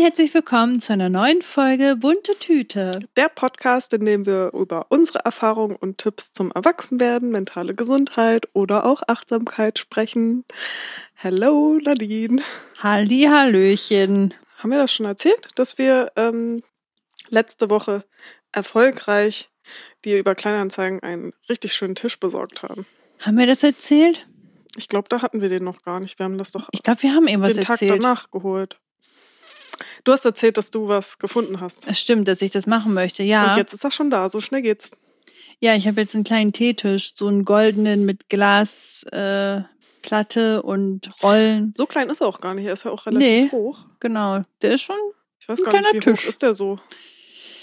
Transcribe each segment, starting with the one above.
herzlich willkommen zu einer neuen Folge Bunte Tüte. Der Podcast, in dem wir über unsere Erfahrungen und Tipps zum Erwachsenwerden, mentale Gesundheit oder auch Achtsamkeit sprechen. Hello, Nadine. Halli, Hallöchen. Haben wir das schon erzählt, dass wir ähm, letzte Woche erfolgreich dir über Kleinanzeigen einen richtig schönen Tisch besorgt haben? Haben wir das erzählt? Ich glaube, da hatten wir den noch gar nicht. Wir haben das doch Ich glaube, wir haben irgendwas den Tag erzählt. danach geholt. Du hast erzählt, dass du was gefunden hast. Es stimmt, dass ich das machen möchte, ja. Und jetzt ist das schon da. So schnell geht's. Ja, ich habe jetzt einen kleinen Teetisch, so einen goldenen mit Glasplatte äh, und Rollen. So klein ist er auch gar nicht. Er ist ja auch relativ Nee. hoch. Genau, der ist schon, Ich weiß Ein gar nicht, kleiner wie hoch Tisch. ist der so?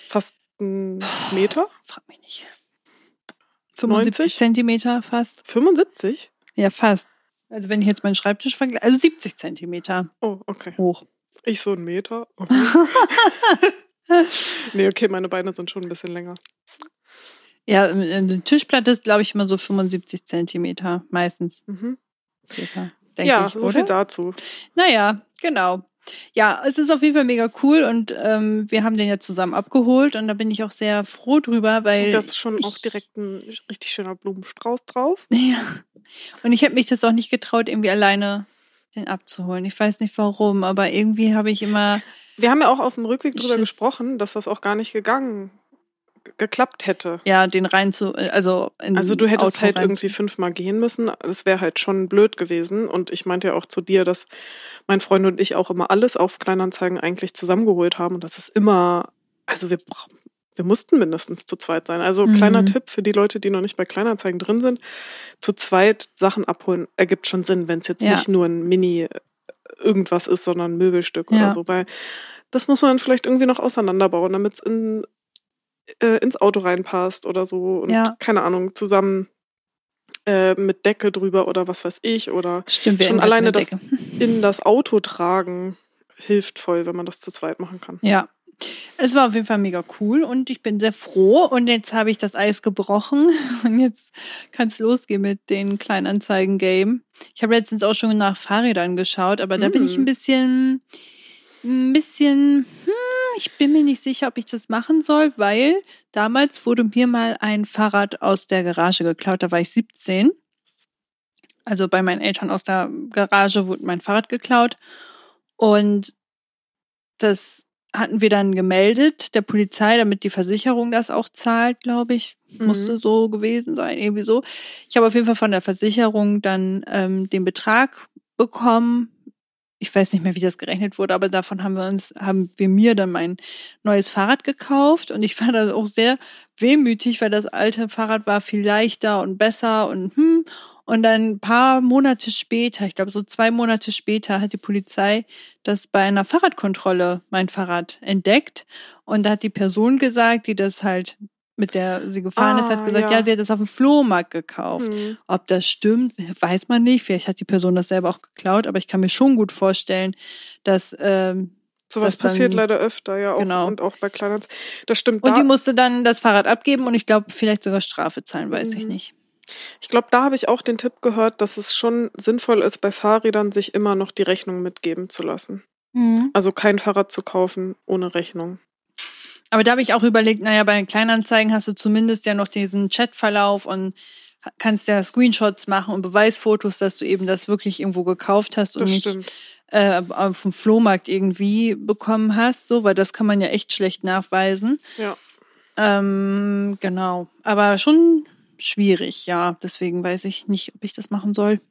Fast ein Meter? frag mich nicht. 75 90? Zentimeter fast. 75? Ja, fast. Also wenn ich jetzt meinen Schreibtisch vergleiche, also 70 Zentimeter Oh, okay. hoch. Ich so ein Meter. Okay. nee, okay, meine Beine sind schon ein bisschen länger. Ja, eine Tischplatte ist, glaube ich, immer so 75 Zentimeter, meistens Mhm. circa, Ja, ich, so oder? viel dazu. Naja, genau. Ja, es ist auf jeden Fall mega cool und ähm, wir haben den ja zusammen abgeholt und da bin ich auch sehr froh drüber, weil. Und da ist schon auch ich- direkt ein richtig schöner Blumenstrauß drauf. Ja. Und ich habe mich das auch nicht getraut, irgendwie alleine den abzuholen. Ich weiß nicht warum, aber irgendwie habe ich immer. Wir haben ja auch auf dem Rückweg drüber Schiss. gesprochen, dass das auch gar nicht gegangen, geklappt hätte. Ja, den rein zu, also in Also du hättest Auto halt irgendwie fünfmal gehen müssen. Das wäre halt schon blöd gewesen. Und ich meinte ja auch zu dir, dass mein Freund und ich auch immer alles auf Kleinanzeigen eigentlich zusammengeholt haben. Und das ist immer, also wir brauchen. Wir mussten mindestens zu zweit sein. Also Mhm. kleiner Tipp für die Leute, die noch nicht bei Kleinanzeigen drin sind. Zu zweit Sachen abholen ergibt schon Sinn, wenn es jetzt Ja. nicht nur ein Mini äh, irgendwas ist, sondern ein Möbelstück Ja. oder so. Weil das muss man vielleicht irgendwie noch auseinanderbauen, damit es in, äh, ins Auto reinpasst oder so. Und Ja. keine Ahnung, zusammen äh, mit Decke drüber oder was weiß ich. Oder Stimmt, schon alleine eine das in das Auto tragen hilft voll, wenn man das zu zweit machen kann. Ja. Es war auf jeden Fall mega cool und ich bin sehr froh. Und jetzt habe ich das Eis gebrochen. Und jetzt kann es losgehen mit den Kleinanzeigen-Game. Ich habe letztens auch schon nach Fahrrädern geschaut, aber da bin ich Mm. ein bisschen, ein bisschen, hm, ich bin mir nicht sicher, ob ich das machen soll, weil damals wurde mir mal ein Fahrrad aus der Garage geklaut. Da war ich 17. Also bei meinen Eltern aus der Garage wurde mein Fahrrad geklaut. Und das hatten wir dann gemeldet der Polizei, damit die Versicherung das auch zahlt, glaube ich. Mhm. Musste so gewesen sein, irgendwie so. Ich habe auf jeden Fall von der Versicherung dann ähm, den Betrag bekommen. Ich weiß nicht mehr, wie das gerechnet wurde, aber davon haben wir uns, haben wir mir dann mein neues Fahrrad gekauft und ich war da auch sehr wehmütig, weil das alte Fahrrad war viel leichter und besser und hm. Und dann ein paar Monate später, ich glaube so zwei Monate später, hat die Polizei das bei einer Fahrradkontrolle mein Fahrrad entdeckt. Und da hat die Person gesagt, die das halt mit der sie gefahren ist, Ah, hat gesagt, ja. ja, sie hat das auf dem Flohmarkt gekauft. Mhm. Ob das stimmt, weiß man nicht. Vielleicht hat die Person das selber auch geklaut, aber ich kann mir schon gut vorstellen, dass ähm, Sowas das dann- passiert leider öfter, ja. Auch, Genau. Und auch bei Kleinanzeigen. Das stimmt. und da, die musste dann das Fahrrad abgeben und ich glaube vielleicht sogar Strafe zahlen, weiß ich Mhm. nicht. Ich glaube, da habe ich auch den Tipp gehört, dass es schon sinnvoll ist, bei Fahrrädern sich immer noch die Rechnung mitgeben zu lassen. Also kein Fahrrad zu kaufen ohne Rechnung. Aber da habe ich auch überlegt, naja, bei den Kleinanzeigen hast du zumindest ja noch diesen Chatverlauf und kannst ja Screenshots machen und Beweisfotos, dass du eben das wirklich irgendwo gekauft hast und Das nicht äh, auf dem Flohmarkt irgendwie bekommen hast, so, weil das kann man ja echt schlecht nachweisen. Ja. Ähm, genau. Aber schon schwierig, ja. Deswegen weiß ich nicht, ob ich das machen soll.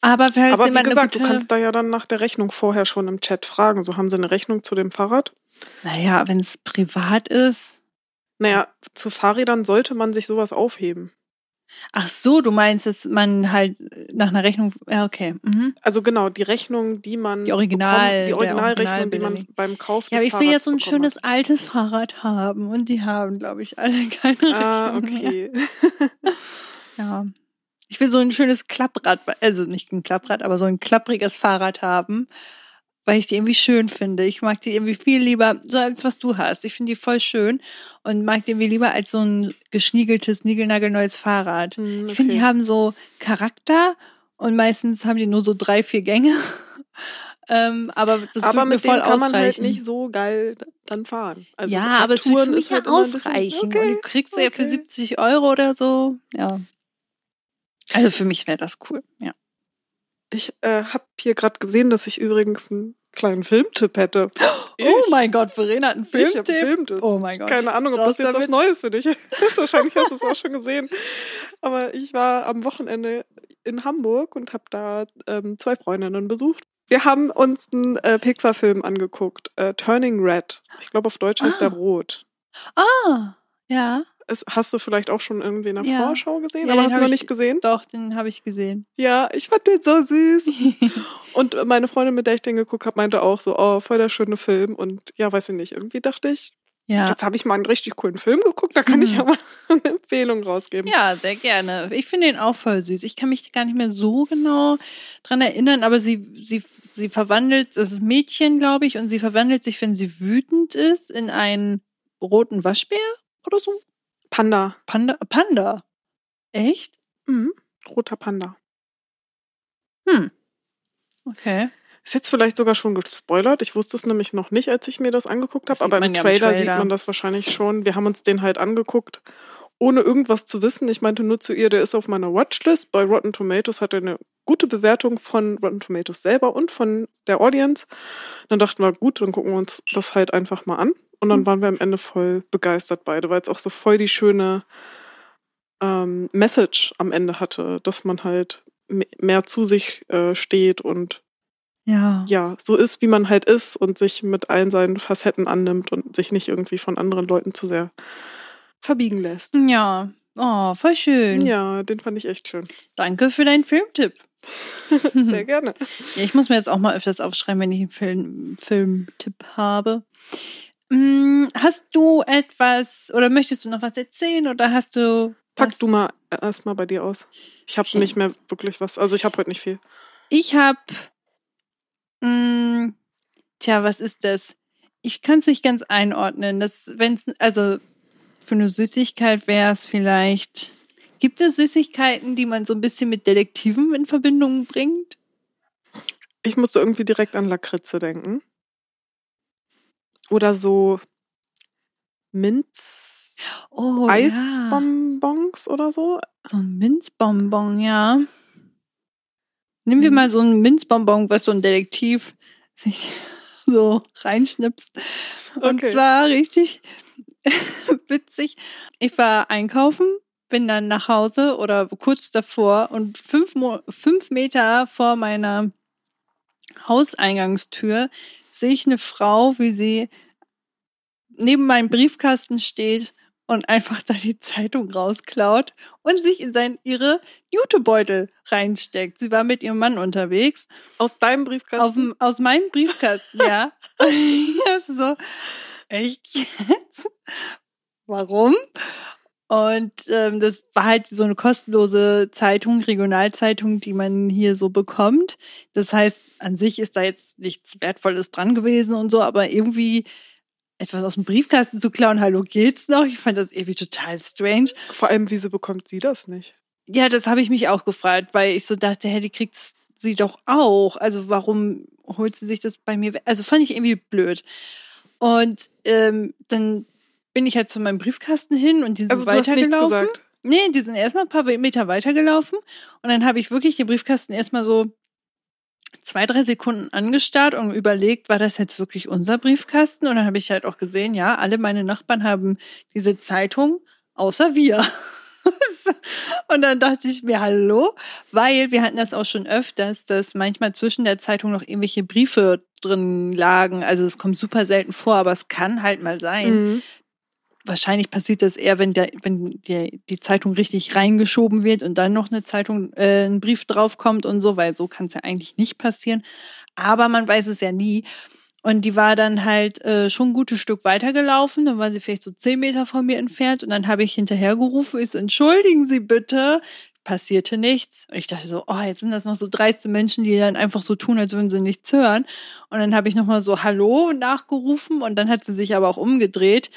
Aber Aber wie gesagt, du kannst da ja dann nach der Rechnung vorher schon im Chat fragen. So haben sie eine Rechnung zu dem Fahrrad. Naja, wenn es privat ist. Naja, zu Fahrrädern sollte man sich sowas aufheben. Ach so, du meinst, dass man halt nach einer Rechnung. Ja, okay. Mhm. Also genau, die Rechnung, die man Die Original- bekommt, die Originalrechnung, die man beim Kauf Ja, aber ich will ja Fahrrads so ein schönes altes Fahrrad haben und die haben, glaube ich, alle keine hat. Ah, Rechnung mehr. okay. Ja. Ich will so ein schönes Klapprad, also nicht ein Klapprad, aber so ein klappriges Fahrrad haben, weil ich die irgendwie schön finde. Ich mag die irgendwie viel lieber, so als was du hast. Ich finde die voll schön und mag die irgendwie lieber als so ein geschniegeltes, niegelnagelneues Fahrrad. Hm, Ich finde, die okay. haben so Charakter und meistens haben die nur so drei, vier Gänge. Ähm, aber das aber wird mir mit voll dem kann man halt nicht so geil dann fahren. Also ja, aber es wird für mich ja halt ausreichen. Okay, und du kriegst ja für okay. 70 Euro oder so. Ja. Also für mich wäre das cool. Ja. Ich äh, habe hier gerade gesehen, dass ich übrigens einen kleinen Filmtipp hätte. Oh mein Gott, Verena hat einen Ich Filmtipp. einen Filmtipp. Oh mein Gott. Keine Ahnung, ob Raus das jetzt was damit. Neues für dich ist. Wahrscheinlich hast du es auch schon gesehen. Aber ich war am Wochenende in Hamburg und habe da ähm, zwei Freundinnen besucht. Wir haben uns einen äh, Pixar-Film angeguckt, äh, Turning Red. Ich glaube, auf Deutsch heißt Ah. der Rot. Ah, ja, Es, hast du vielleicht auch schon irgendwie in der Ja. Vorschau gesehen, Ja, aber hast du noch ich- nicht gesehen? doch, den habe ich gesehen. Ja, ich fand den so süß. Und meine Freundin, mit der ich den geguckt habe, meinte auch so, oh, voll der schöne Film. Und ja, weiß ich nicht, irgendwie dachte ich, ja. jetzt habe ich mal einen richtig coolen Film geguckt, da kann ich Mhm. ja mal eine Empfehlung rausgeben. Ja, sehr gerne. Ich finde den auch voll süß. Ich kann mich gar nicht mehr so genau dran erinnern, aber sie, sie, sie verwandelt, das ist Mädchen, glaube ich, und sie verwandelt sich, wenn sie wütend ist, in einen roten Waschbär oder so. Panda. Panda. Panda. Echt? Mhm. Roter Panda. Hm. Okay. Ist jetzt vielleicht sogar schon gespoilert. Ich wusste es nämlich noch nicht, als ich mir das angeguckt habe, aber im ja im Trailer, sieht man das wahrscheinlich schon. Wir haben uns den halt angeguckt, ohne irgendwas zu wissen. Ich meinte nur zu ihr, der ist auf meiner Watchlist. Bei Rotten Tomatoes hat er eine gute Bewertung von Rotten Tomatoes selber und von der Audience. Dann dachten wir, gut, dann gucken wir uns das halt einfach mal an. Und dann Mhm. waren wir am Ende voll begeistert beide, weil es auch so voll die schöne ähm, Message am Ende hatte, dass man halt me- mehr zu sich äh, steht und Ja. ja, so ist, wie man halt ist und sich mit allen seinen Facetten annimmt und sich nicht irgendwie von anderen Leuten zu sehr verbiegen lässt. Ja. Oh, voll schön. Ja, den fand ich echt schön. Danke für deinen Filmtipp. Sehr gerne. Ja, ich muss mir jetzt auch mal öfters aufschreiben, wenn ich einen Film, Filmtipp habe. Hm, Hast du etwas oder möchtest du noch was erzählen oder hast du. Pack was? du mal erstmal bei dir aus. Ich habe nicht mehr wirklich was. Also ich habe heute nicht viel. Ich habe. Tja, was ist das? Ich kann es nicht ganz einordnen. Das, wenn's, also für eine Süßigkeit wäre es vielleicht. Gibt es Süßigkeiten, die man so ein bisschen mit Detektiven in Verbindung bringt? Ich musste irgendwie direkt an Lakritze denken. Oder so Minz Oh, Eisbonbons oder so. So ein Minzbonbon, ja. Nehmen wir Mhm. mal so ein Minzbonbon, was so ein Detektiv sich so reinschnipst. Und Okay. zwar richtig witzig. Ich war einkaufen, bin dann nach Hause oder kurz davor und fünf, Mo fünf Meter vor meiner Hauseingangstür sehe ich eine Frau, wie sie neben meinem Briefkasten steht und einfach da die Zeitung rausklaut und sich in sein, ihre Jutebeutel reinsteckt. Sie war mit ihrem Mann unterwegs. Aus deinem Briefkasten. Auf aus meinem Briefkasten, ja. Ist so, echt jetzt? Warum? Und ähm, das war halt so eine kostenlose Zeitung, Regionalzeitung, die man hier so bekommt. Das heißt, an sich ist da jetzt nichts Wertvolles dran gewesen und so, aber irgendwie etwas aus dem Briefkasten zu klauen, hallo, geht's noch? Ich fand das irgendwie total strange. Vor allem, wieso bekommt sie das nicht? Ja, das habe ich mich auch gefragt, weil ich so dachte, hey, die kriegt sie doch auch. Also warum holt sie sich das bei mir weg? Also fand ich irgendwie blöd. Und ähm, dann bin ich halt zu meinem Briefkasten hin und die sind Also weitergelaufen. Nee, die sind erstmal ein paar Meter weitergelaufen und dann habe ich wirklich den Briefkasten erstmal so zwei, drei Sekunden angestarrt und überlegt, war das jetzt wirklich unser Briefkasten? Und dann habe ich halt auch gesehen, ja, alle meine Nachbarn haben diese Zeitung, außer wir. und dann dachte ich mir, hallo, weil wir hatten das auch schon öfters, dass manchmal zwischen der Zeitung noch irgendwelche Briefe drin lagen. Also es kommt super selten vor, aber es kann halt mal sein Mhm. Wahrscheinlich passiert das eher, wenn der, wenn der, die Zeitung richtig reingeschoben wird und dann noch eine Zeitung, äh, ein Brief draufkommt und so, weil so kann es ja eigentlich nicht passieren. Aber man weiß es ja nie. Und die war dann halt äh, schon ein gutes Stück weitergelaufen. Dann war sie vielleicht so zehn Meter von mir entfernt. Und dann habe ich hinterhergerufen, ich so, entschuldigen Sie bitte. Passierte nichts. Und ich dachte so, oh, jetzt sind das noch so dreiste Menschen, die dann einfach so tun, als würden sie nichts hören. Und dann habe ich nochmal so Hallo nachgerufen und dann hat sie sich aber auch umgedreht.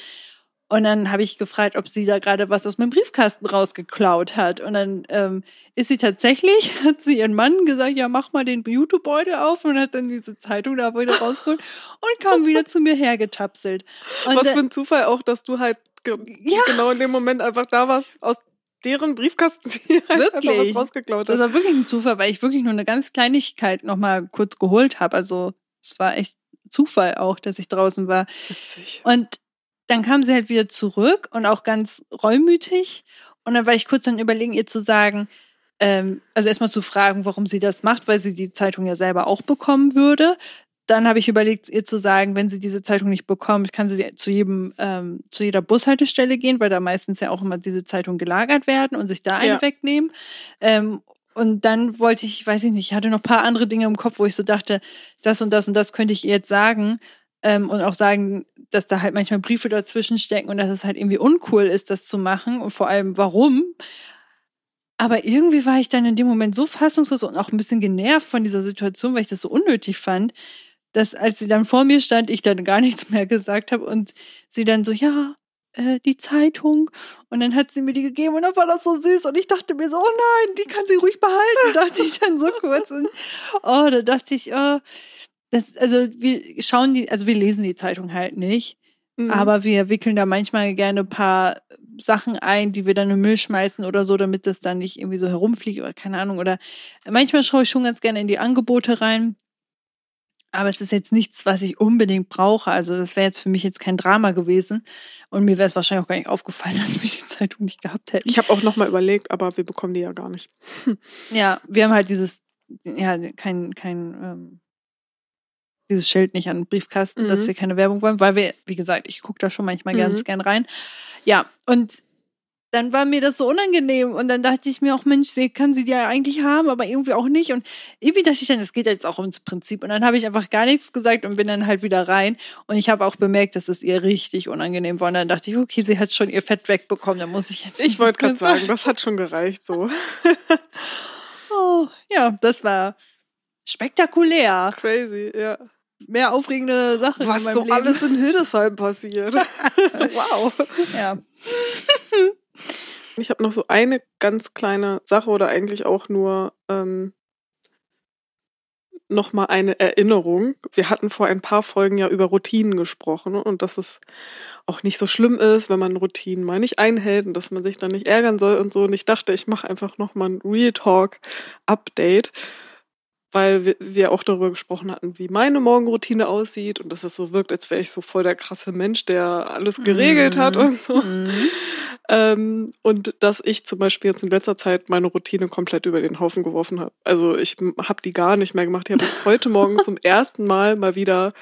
Und dann habe ich gefragt, ob sie da gerade was aus meinem Briefkasten rausgeklaut hat. Und dann ähm, ist sie tatsächlich, hat sie ihren Mann gesagt, ja, mach mal den Jutebeutel auf und hat dann diese Zeitung da wieder rausgeholt und kam wieder zu mir hergetapselt. Und Was für ein Zufall auch, dass du halt ge Ja. genau in dem Moment einfach da warst, aus deren Briefkasten sie halt einfach Wirklich? was rausgeklaut Das hat. war wirklich ein Zufall, weil ich wirklich nur eine ganz Kleinigkeit nochmal kurz geholt habe. Also es war echt Zufall auch, dass ich draußen war. Witzig. Und dann kam sie halt wieder zurück und auch ganz reumütig. Und dann war ich kurz dann überlegen, ihr zu sagen, ähm, also erstmal zu fragen, warum sie das macht, weil sie die Zeitung ja selber auch bekommen würde. Dann habe ich überlegt, ihr zu sagen, wenn sie diese Zeitung nicht bekommt, kann sie zu jedem, ähm, zu jeder Bushaltestelle gehen, weil da meistens ja auch immer diese Zeitungen gelagert werden und sich da eine Ja. wegnehmen. Ähm, und dann wollte ich, weiß ich nicht, ich hatte noch ein paar andere Dinge im Kopf, wo ich so dachte, das und das und das könnte ich ihr jetzt sagen. Ähm, und auch sagen, dass da halt manchmal Briefe dazwischen stecken und dass es halt irgendwie uncool ist, das zu machen und vor allem warum. Aber irgendwie war ich dann in dem Moment so fassungslos und auch ein bisschen genervt von dieser Situation, weil ich das so unnötig fand, dass als sie dann vor mir stand, ich dann gar nichts mehr gesagt habe und sie dann so, ja, äh, die Zeitung. Und dann hat sie mir die gegeben und dann war das so süß und ich dachte mir so, oh nein, die kann sie ruhig behalten, dachte ich dann so kurz. Und, oh, da dachte ich, oh, das, also wir schauen die, also wir lesen die Zeitung halt nicht. Mhm. Aber wir wickeln da manchmal gerne ein paar Sachen ein, die wir dann im Müll schmeißen oder so, damit das dann nicht irgendwie so herumfliegt oder keine Ahnung. Oder manchmal schaue ich schon ganz gerne in die Angebote rein. Aber es ist jetzt nichts, was ich unbedingt brauche. Also das wäre jetzt für mich jetzt kein Drama gewesen. Und mir wäre es wahrscheinlich auch gar nicht aufgefallen, dass wir die Zeitung nicht gehabt hätten. ich habe auch nochmal überlegt, aber wir bekommen die ja gar nicht. Ja, wir haben halt dieses, ja, kein, kein, ähm, dieses Schild nicht an den Briefkasten, Mhm. dass wir keine Werbung wollen, weil wir, wie gesagt, ich gucke da schon manchmal Mhm. ganz gern rein. Ja, und dann war mir das so unangenehm und dann dachte ich mir auch, Mensch, sie kann sie ja eigentlich haben, aber irgendwie auch nicht. Und irgendwie dachte ich dann, es geht jetzt auch ums Prinzip. Und dann habe ich einfach gar nichts gesagt und bin dann halt wieder rein. Und ich habe auch bemerkt, dass es ihr richtig unangenehm war. Und dann dachte ich, okay, sie hat schon ihr Fett wegbekommen, dann muss ich jetzt. Ich wollte gerade sagen, das hat schon gereicht so. Oh, ja, das war spektakulär. Crazy, ja. Mehr aufregende Sachen in Was meinem so Leben. alles in Hildesheim passiert. wow. Ja. Ich habe noch so eine ganz kleine Sache oder eigentlich auch nur ähm, noch mal eine Erinnerung. Wir hatten vor ein paar Folgen ja über Routinen gesprochen und dass es auch nicht so schlimm ist, wenn man Routinen mal nicht einhält und dass man sich dann nicht ärgern soll und so. Und ich dachte, ich mache einfach noch mal ein Real Talk Update, weil wir, auch darüber gesprochen hatten, wie meine Morgenroutine aussieht und dass es so wirkt, als wäre ich so voll der krasse Mensch, der alles geregelt hat Mhm. und so. Mhm. Ähm, und dass ich zum Beispiel jetzt in letzter Zeit meine Routine komplett über den Haufen geworfen habe. Also ich habe die gar nicht mehr gemacht. Ich habe jetzt heute Morgen zum ersten Mal mal wieder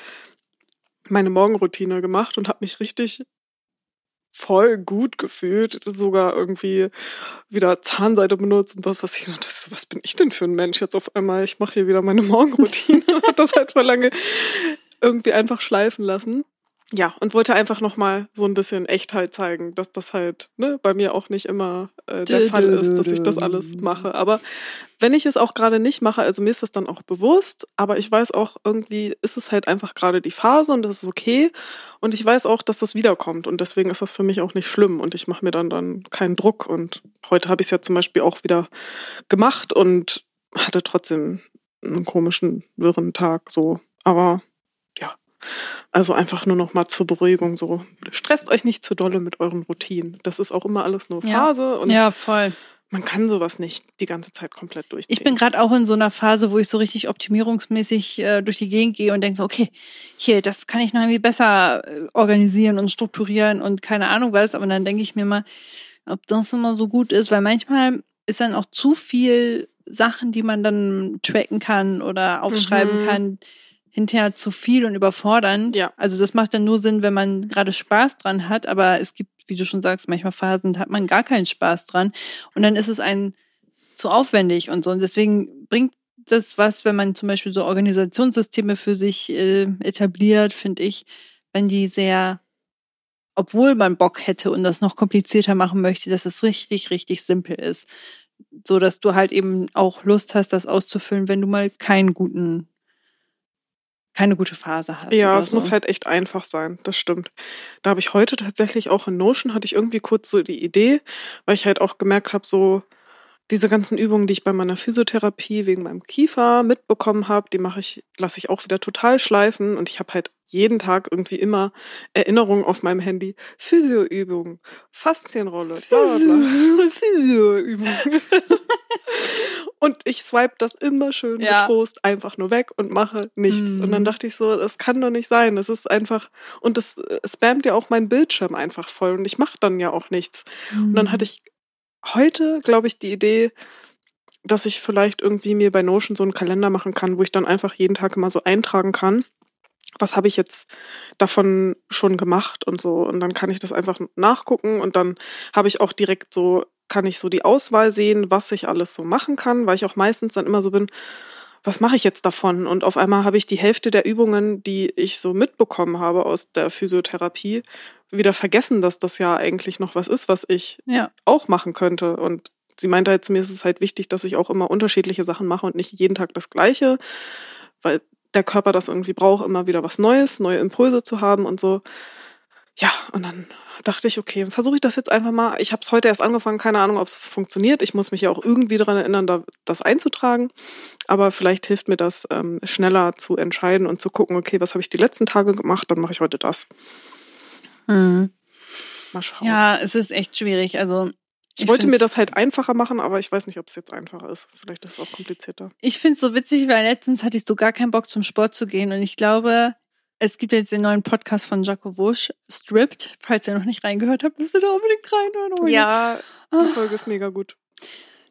meine Morgenroutine gemacht und habe mich richtig voll gut gefühlt, sogar irgendwie wieder Zahnseide benutzt und was, was ich dachte, was bin ich denn für ein Mensch jetzt auf einmal? Ich mache hier wieder meine Morgenroutine und hab das halt vor lange irgendwie einfach schleifen lassen. Ja, und wollte einfach nochmal so ein bisschen Echtheit zeigen, dass das halt ne, bei mir auch nicht immer äh, der Fall ist, dass ich das alles mache. Aber wenn ich es auch gerade nicht mache, also mir ist das dann auch bewusst, aber ich weiß auch, irgendwie ist es halt einfach gerade die Phase und das ist okay. Und ich weiß auch, dass das wiederkommt und deswegen ist das für mich auch nicht schlimm und ich mache mir dann dann keinen Druck. Und heute habe ich es ja zum Beispiel auch wieder gemacht und hatte trotzdem einen komischen, wirren Tag so. Aber also einfach nur noch mal zur Beruhigung so. Stresst euch nicht zu dolle mit euren Routinen. Das ist auch immer alles nur Ja. Phase und Ja, voll. man kann sowas nicht die ganze Zeit komplett durchziehen. Ich bin gerade auch in so einer Phase, wo ich so richtig optimierungsmäßig äh, durch die Gegend gehe und denke so, okay, hier, das kann ich noch irgendwie besser äh, organisieren und strukturieren und keine Ahnung was. Aber dann denke ich mir mal, ob das immer so gut ist, weil manchmal ist dann auch zu viel Sachen, die man dann tracken kann oder aufschreiben Mhm. kann, hinterher zu viel und überfordern. Ja. Also das macht dann nur Sinn, wenn man gerade Spaß dran hat, aber es gibt, wie du schon sagst, manchmal Phasen, da hat man gar keinen Spaß dran und dann ist es ein zu aufwendig und so. Und deswegen bringt das was, wenn man zum Beispiel so Organisationssysteme für sich äh, etabliert, finde ich, wenn die sehr, obwohl man Bock hätte und das noch komplizierter machen möchte, dass es richtig, richtig simpel ist. So dass du halt eben auch Lust hast, das auszufüllen, wenn du mal keinen guten keine gute Phase hast. Ja, es so. muss halt echt einfach sein, das stimmt. Da habe ich heute tatsächlich auch in Notion, hatte ich irgendwie kurz so die Idee, weil ich halt auch gemerkt habe, so diese ganzen Übungen, die ich bei meiner Physiotherapie wegen meinem Kiefer mitbekommen habe, die mache ich, lasse ich auch wieder total schleifen und ich habe halt jeden Tag irgendwie immer Erinnerungen auf meinem Handy. Physioübungen, Faszienrolle, bla bla bla. Physioübung. Und ich swipe das immer schön Ja. mit Trost einfach nur weg und mache nichts. Mhm. Und dann dachte ich so, das kann doch nicht sein. Das ist einfach, und das äh, spammt ja auch meinen Bildschirm einfach voll und ich mache dann ja auch nichts. Und Mhm. dann hatte ich heute, glaube ich, die Idee, dass ich vielleicht irgendwie mir bei Notion so einen Kalender machen kann, wo ich dann einfach jeden Tag immer so eintragen kann. Was habe ich jetzt davon schon gemacht und so. Und dann kann ich das einfach nachgucken und dann habe ich auch direkt so, kann ich so die Auswahl sehen, was ich alles so machen kann, weil ich auch meistens dann immer so bin, was mache ich jetzt davon? Und auf einmal habe ich die Hälfte der Übungen, die ich so mitbekommen habe aus der Physiotherapie, wieder vergessen, dass das ja eigentlich noch was ist, was ich Ja. auch machen könnte. Und sie meinte halt zu mir, es ist halt wichtig, dass ich auch immer unterschiedliche Sachen mache und nicht jeden Tag das Gleiche, weil der Körper das irgendwie braucht, immer wieder was Neues, neue Impulse zu haben und so. Ja, und dann dachte ich, okay, versuche ich das jetzt einfach mal. Ich habe es heute erst angefangen, keine Ahnung, ob es funktioniert. Ich muss mich ja auch irgendwie daran erinnern, da, das einzutragen. Aber vielleicht hilft mir das, ähm, schneller zu entscheiden und zu gucken, okay, was habe ich die letzten Tage gemacht, dann mache ich heute das. Mhm. Mal schauen. Ja, es ist echt schwierig. Also Ich, wollte mir das halt einfacher machen, aber ich weiß nicht, ob es jetzt einfacher ist. Vielleicht ist es auch komplizierter. Ich finde es so witzig, weil letztens hatte ich so gar keinen Bock zum Sport zu gehen und ich glaube, es gibt jetzt den neuen Podcast von Jaco Wusch, Stripped. Falls ihr noch nicht reingehört habt, müsst ihr da unbedingt reinhören. Oh Ja, die. Folge ist mega gut.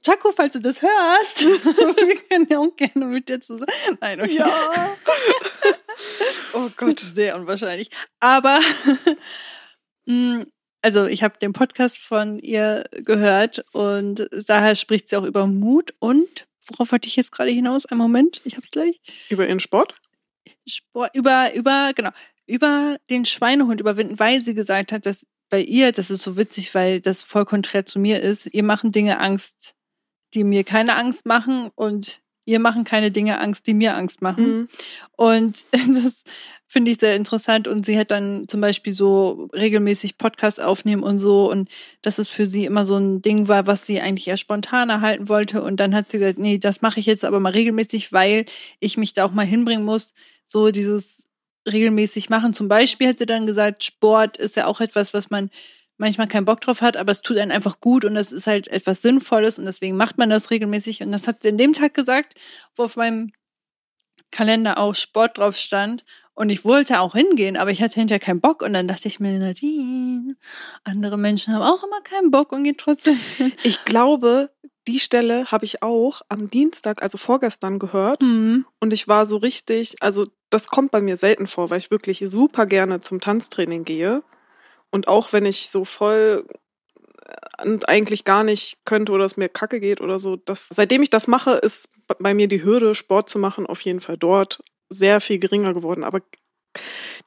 Jaco, falls du das hörst, wir können ja auch gerne mit dir zusammen. Nein, okay. oh Gott. Sehr unwahrscheinlich. Aber mh, also ich habe den Podcast von ihr gehört und daher spricht sie auch über Mut und worauf wollte ich jetzt gerade hinaus? Ein Moment, ich hab's gleich. Über ihren Sport? Sport, über, über, genau, über den Schweinehund überwinden, weil sie gesagt hat, dass bei ihr, das ist so witzig, weil das voll konträr zu mir ist, ihr machen Dinge Angst, die mir keine Angst machen und ihr machen keine Dinge Angst, die mir Angst machen. Mhm. Und das finde ich sehr interessant. Und sie hat dann zum Beispiel so regelmäßig Podcasts aufnehmen und so. Und dass es für sie immer so ein Ding war, was sie eigentlich eher spontan erhalten wollte. Und dann hat sie gesagt, nee, das mache ich jetzt aber mal regelmäßig, weil ich mich da auch mal hinbringen muss. So dieses regelmäßig machen. Zum Beispiel hat sie dann gesagt, Sport ist ja auch etwas, was man manchmal keinen Bock drauf hat, aber es tut einen einfach gut und das ist halt etwas Sinnvolles und deswegen macht man das regelmäßig. Und das hat sie an dem Tag gesagt, wo auf meinem Kalender auch Sport drauf stand. Und ich wollte auch hingehen, aber ich hatte hinterher keinen Bock. Und dann dachte ich mir, Nadine, andere Menschen haben auch immer keinen Bock und gehen trotzdem hin. Ich glaube, die Stelle habe ich auch am Dienstag, also vorgestern, gehört. Hm. Und ich war so richtig, also das kommt bei mir selten vor, weil ich wirklich super gerne zum Tanztraining gehe. Und auch wenn ich so voll äh, und eigentlich gar nicht könnte oder es mir kacke geht oder so, das, seitdem ich das mache, ist bei mir die Hürde, Sport zu machen, auf jeden Fall dort sehr viel geringer geworden. Aber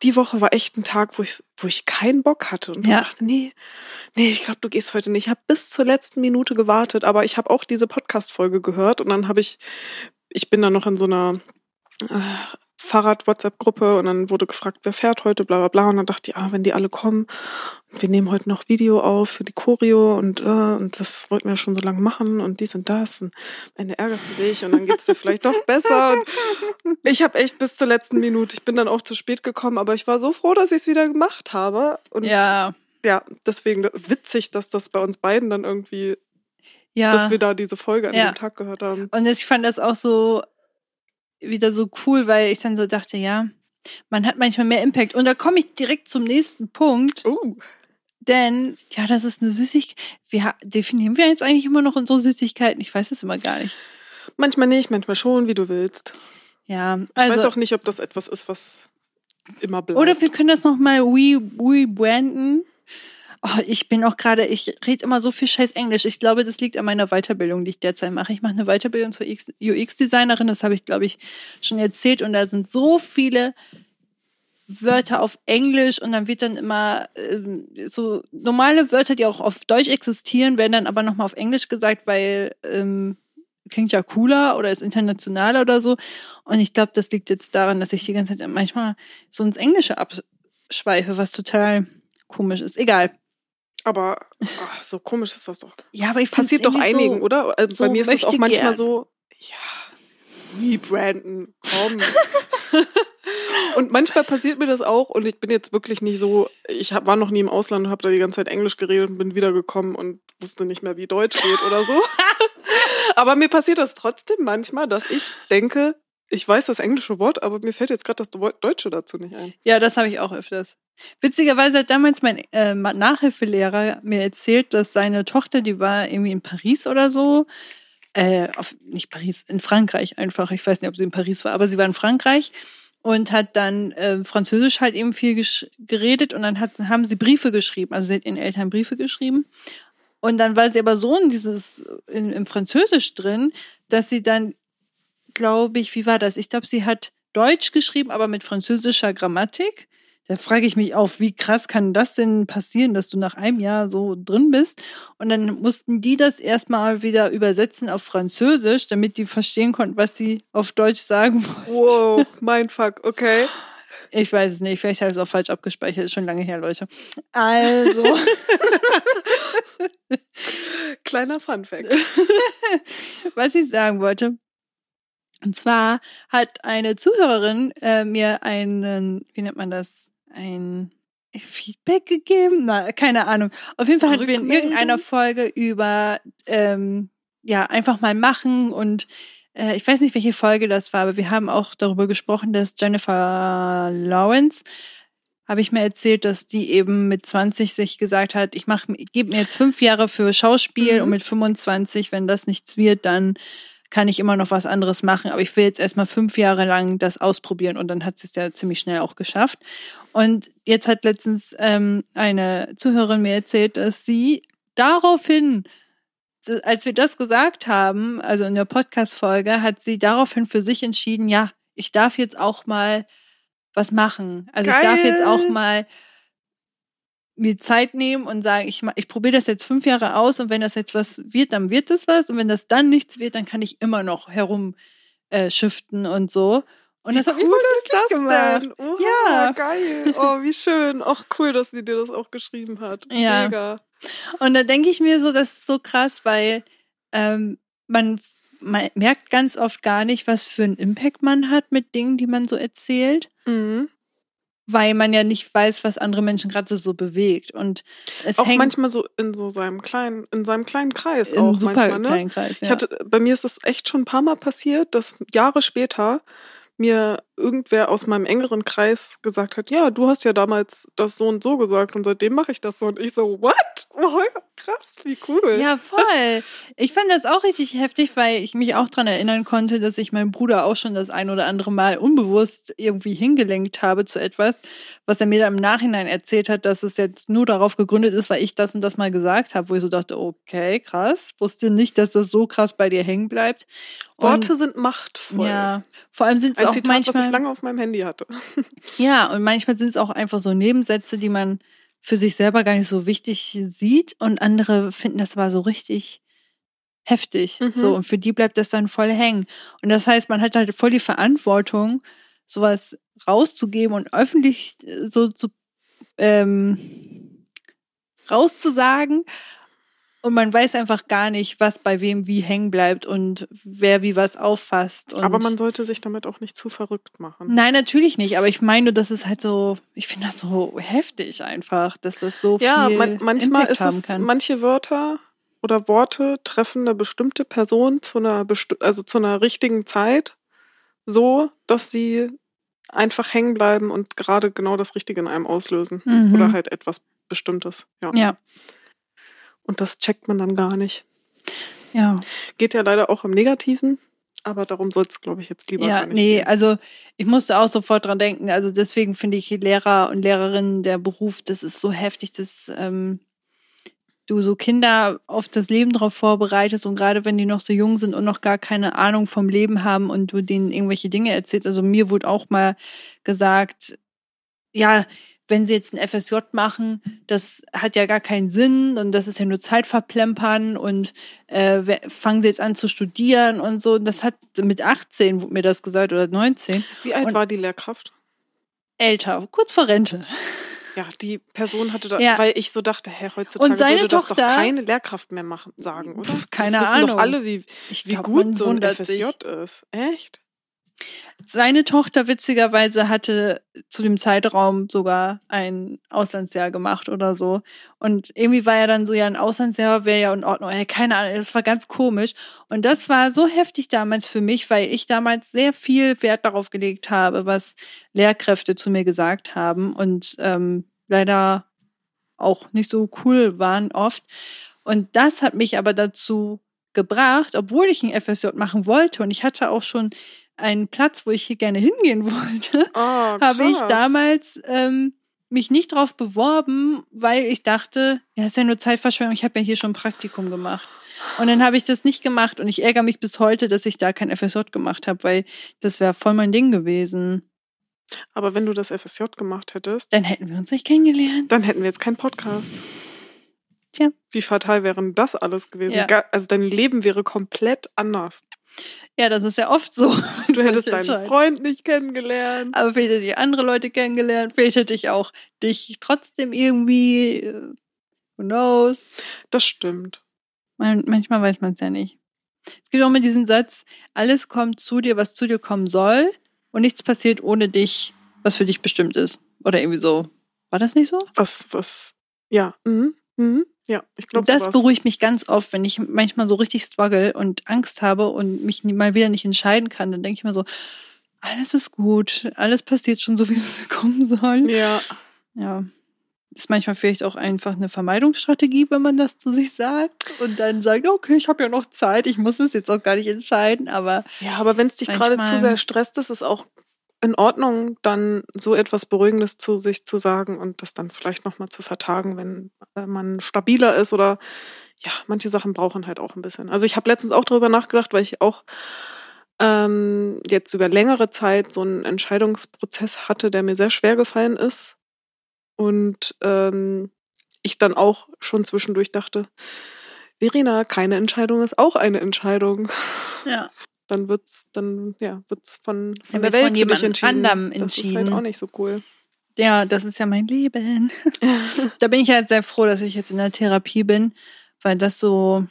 die Woche war echt ein Tag, wo ich, wo ich keinen Bock hatte und Ja. dachte, nee, nee, ich glaube, du gehst heute nicht. Ich habe bis zur letzten Minute gewartet, aber ich habe auch diese Podcast-Folge gehört und dann habe ich, ich bin dann noch in so einer äh, Fahrrad-WhatsApp-Gruppe und dann wurde gefragt, wer fährt heute, bla bla bla. Und dann dachte ich, ah, wenn die alle kommen, wir nehmen heute noch Video auf für die Choreo und, äh, und das wollten wir schon so lange machen und dies und das. Und am Ende ärgerst du dich und dann geht's dir vielleicht doch besser. Und ich habe echt bis zur letzten Minute, ich bin dann auch zu spät gekommen, aber ich war so froh, dass ich es wieder gemacht habe. Und Ja, ja, deswegen witzig, dass das bei uns beiden dann irgendwie, ja. dass wir da diese Folge an Ja. dem Tag gehört haben. Und ich fand das auch so wieder so cool, weil ich dann so dachte, ja, man hat manchmal mehr Impact. Und da komme ich direkt zum nächsten Punkt, Oh. denn ja, das ist eine Süßigkeit. Wie ha- definieren wir jetzt eigentlich immer noch unsere Süßigkeiten? Ich weiß es immer gar nicht. Manchmal nicht, manchmal schon, wie du willst. Ja, Ich weiß also auch nicht, ob das etwas ist, was immer bleibt. oder wir können das noch mal we rebranden. Oh, ich bin auch gerade, ich rede immer so viel scheiß Englisch. Ich glaube, das liegt an meiner Weiterbildung, die ich derzeit mache. Ich mache eine Weiterbildung zur UX-Designerin, das habe ich, glaube ich, schon erzählt. Und da sind so viele Wörter auf Englisch und dann wird dann immer ähm, so normale Wörter, die auch auf Deutsch existieren, werden dann aber nochmal auf Englisch gesagt, weil ähm, klingt ja cooler oder ist internationaler oder so. Und ich glaube, das liegt jetzt daran, dass ich die ganze Zeit manchmal so ins Englische abschweife, was total komisch ist. Egal. Aber ach, so komisch ist das doch. Ja, aber ich Passiert doch einigen, so, oder? Also so bei mir ist es auch manchmal gern. so, ja, wie Brandon, komm. und manchmal passiert mir das auch und ich bin jetzt wirklich nicht so, ich hab, war noch nie im Ausland und habe da die ganze Zeit Englisch geredet und bin wiedergekommen und wusste nicht mehr, wie Deutsch geht oder so. aber mir passiert das trotzdem manchmal, dass ich denke, ich weiß das englische Wort, aber mir fällt jetzt gerade das Deutsche dazu nicht ein. Ja, das habe ich auch öfters. Witzigerweise hat damals mein äh, Nachhilfelehrer mir erzählt, dass seine Tochter, die war irgendwie in Paris oder so, äh, auf, nicht Paris, in Frankreich einfach. Ich weiß nicht, ob sie in Paris war, aber sie war in Frankreich und hat dann äh, Französisch halt eben viel geredet und dann hat, haben sie Briefe geschrieben. Also sie hat ihren Eltern Briefe geschrieben. Und dann war sie aber so in dieses, in, im Französisch drin, dass sie dann, glaube ich, wie war das? Ich glaube, sie hat Deutsch geschrieben, aber mit französischer Grammatik. Da frage ich mich auch, wie krass kann das denn passieren, dass du nach einem Jahr so drin bist? Und dann mussten die das erstmal wieder übersetzen auf Französisch, damit die verstehen konnten, was sie auf Deutsch sagen wollten. Wow, mein Fuck, okay. Ich weiß es nicht, vielleicht habe ich es auch falsch abgespeichert, ist schon lange her, Leute. Also. Kleiner Funfact. was ich sagen wollte. Und zwar hat eine Zuhörerin äh, mir einen, wie nennt man das? Ein Feedback gegeben? Na, keine Ahnung. Auf jeden Fall hatten wir in irgendeiner Folge über ähm, ja einfach mal machen und äh, ich weiß nicht, welche Folge das war, aber wir haben auch darüber gesprochen, dass Jennifer Lawrence habe ich mir erzählt, dass die eben mit 20 sich gesagt hat, ich mache, gebe mir jetzt fünf Jahre für Schauspiel Mhm. und mit 25, wenn das nichts wird, dann kann ich immer noch was anderes machen, aber ich will jetzt erstmal fünf Jahre lang das ausprobieren und dann hat sie es ja ziemlich schnell auch geschafft. Und jetzt hat letztens ähm, eine Zuhörerin mir erzählt, dass sie daraufhin, als wir das gesagt haben, also in der Podcast-Folge, hat sie daraufhin für sich entschieden, ja, ich darf jetzt auch mal was machen. Also ich darf jetzt auch Geil. mal mir Zeit nehmen und sagen, ich, ich probiere das jetzt fünf Jahre aus und wenn das jetzt was wird, dann wird das was und wenn das dann nichts wird, dann kann ich immer noch herum äh, und so. Und das hat mich cool ist das gemacht. denn? Oha, Ja. geil. Oh, wie schön. Auch cool, dass sie dir das auch geschrieben hat. Ja. Mega. Und da denke ich mir so, das ist so krass, weil ähm, man, man merkt ganz oft gar nicht, was für einen Impact man hat mit Dingen, die man so erzählt, Mhm. Weil man ja nicht weiß, was andere Menschen gerade so bewegt. Und es Auch hängt manchmal so in so seinem kleinen, in seinem kleinen Kreis in auch super manchmal, ne? kleinen Kreis. Ja. Ich hatte, bei mir ist es echt schon ein paar Mal passiert, dass Jahre später mir irgendwer aus meinem engeren Kreis gesagt hat, ja, du hast ja damals das so und so gesagt und seitdem mache ich das so und ich so, what? Oh, krass, wie cool. Ja, voll. Ich fand das auch richtig heftig, weil ich mich auch dran erinnern konnte, dass ich meinen Bruder auch schon das ein oder andere Mal unbewusst irgendwie hingelenkt habe zu etwas, was er mir dann im Nachhinein erzählt hat, dass es jetzt nur darauf gegründet ist, weil ich das und das mal gesagt habe, wo ich so dachte, okay, krass, wusste nicht, dass das so krass bei dir hängen bleibt. Worte sind machtvoll. ja, vor allem sind es auch Zitat, manchmal ich lange auf meinem Handy hatte. ja, und manchmal sind es auch einfach so Nebensätze, die man für sich selber gar nicht so wichtig sieht und andere finden das aber so richtig heftig. Mhm. So, und für die bleibt das dann voll hängen. Und das heißt, man hat halt voll die Verantwortung, sowas rauszugeben und öffentlich äh, so zu ähm, rauszusagen. Und man weiß einfach gar nicht, was bei wem wie hängen bleibt und wer wie was auffasst. Aber man sollte sich damit auch nicht zu verrückt machen. Nein, natürlich nicht. Aber ich meine, das ist halt so, ich finde das so heftig einfach, dass das so Ja, viel man, manchmal Impact ist es, kann. manche Wörter oder Worte treffen eine bestimmte Person zu einer, also zu einer richtigen Zeit so, dass sie einfach hängen bleiben und gerade genau das Richtige in einem auslösen. Mhm. Oder halt etwas Bestimmtes. Ja. ja, Und das checkt man dann gar nicht. ja. Geht ja leider auch im Negativen, aber darum soll es, glaube ich, jetzt lieber Ja, gar nicht nee, gehen. also ich musste auch sofort dran denken. Also deswegen finde ich Lehrer und Lehrerinnen, der Beruf, das ist so heftig, dass ähm, du so Kinder auf das Leben drauf vorbereitest und gerade wenn die noch so jung sind und noch gar keine Ahnung vom Leben haben und du denen irgendwelche Dinge erzählst. Also mir wurde auch mal gesagt, ja, wenn sie jetzt ein FSJ machen, das hat ja gar keinen Sinn und das ist ja nur Zeitverplempern und äh, fangen sie jetzt an zu studieren und so. Das hat mit 18 wurde mir das gesagt oder 19. Wie alt und war die Lehrkraft? Älter, kurz vor Rente. Ja, die Person hatte da, Ja. weil ich so dachte, hä, heutzutage Und seine würde das doch keine Lehrkraft mehr machen, sagen, oder? Pff, keine das wissen Ahnung. doch alle, wie, wie glaub, gut so ein FSJ sich. ist. Echt? Seine Tochter witzigerweise hatte zu dem Zeitraum sogar ein Auslandsjahr gemacht oder so. Und irgendwie war ja dann so, ja, ein Auslandsjahr wäre ja in Ordnung. Ey, keine Ahnung, das war ganz komisch. Und das war so heftig damals für mich, weil ich damals sehr viel Wert darauf gelegt habe, was Lehrkräfte zu mir gesagt haben und ähm, leider auch nicht so cool waren oft. Und das hat mich aber dazu gebracht, obwohl ich ein FSJ machen wollte und ich hatte auch schon einen Platz, wo ich hier gerne hingehen wollte, Oh, habe ich damals ähm, mich nicht drauf beworben, weil ich dachte, ja, ist ja nur Zeitverschwendung, ich habe ja hier schon ein Praktikum gemacht. Und dann habe ich das nicht gemacht und ich ärgere mich bis heute, dass ich da kein FSJ gemacht habe, weil das wäre voll mein Ding gewesen. Aber wenn du das FSJ gemacht hättest, Dann hätten wir uns nicht kennengelernt. dann hätten wir jetzt keinen Podcast. Tja. Wie fatal wäre denn das alles gewesen? Ja. Also dein Leben wäre komplett anders. Ja, das ist ja oft so. Du hättest deinen. Freund nicht kennengelernt. Aber vielleicht hätte ich andere Leute kennengelernt. Vielleicht hätte ich auch dich trotzdem irgendwie, äh, who knows. Das stimmt. Man, manchmal weiß man es ja nicht. Es gibt auch immer diesen Satz, alles kommt zu dir, was zu dir kommen soll und nichts passiert ohne dich, was für dich bestimmt ist. Oder irgendwie so. War das nicht so? Was, was, ja, mhm. Mhm. Ja, ich glaube, das sowas. beruhigt mich ganz oft, wenn ich manchmal so richtig struggle und Angst habe und mich mal wieder nicht entscheiden kann, dann denke ich mir so, alles ist gut, alles passiert schon so, wie es kommen soll. Ja, Ja. Ist manchmal vielleicht auch einfach eine Vermeidungsstrategie, wenn man das zu sich sagt und dann sagt, okay, ich habe ja noch Zeit, ich muss es jetzt auch gar nicht entscheiden, aber ja, aber wenn es dich gerade zu sehr stresst, ist es auch in Ordnung, dann so etwas Beruhigendes zu sich zu sagen und das dann vielleicht nochmal zu vertagen, wenn äh, man stabiler ist oder ja, manche Sachen brauchen halt auch ein bisschen. Also ich habe letztens auch darüber nachgedacht, weil ich auch ähm, jetzt über längere Zeit so einen Entscheidungsprozess hatte, der mir sehr schwer gefallen ist. Und ähm, ich dann auch schon zwischendurch dachte, Verena, keine Entscheidung ist auch eine Entscheidung. ja. Dann wird's, dann ja, wird's von, von der wird's von Welt dich jemand entschieden. anderem Das ist halt entschieden. auch nicht so cool. Ja, das ist ja mein Leben. da bin ich halt sehr froh, dass ich jetzt in der Therapie bin, weil das so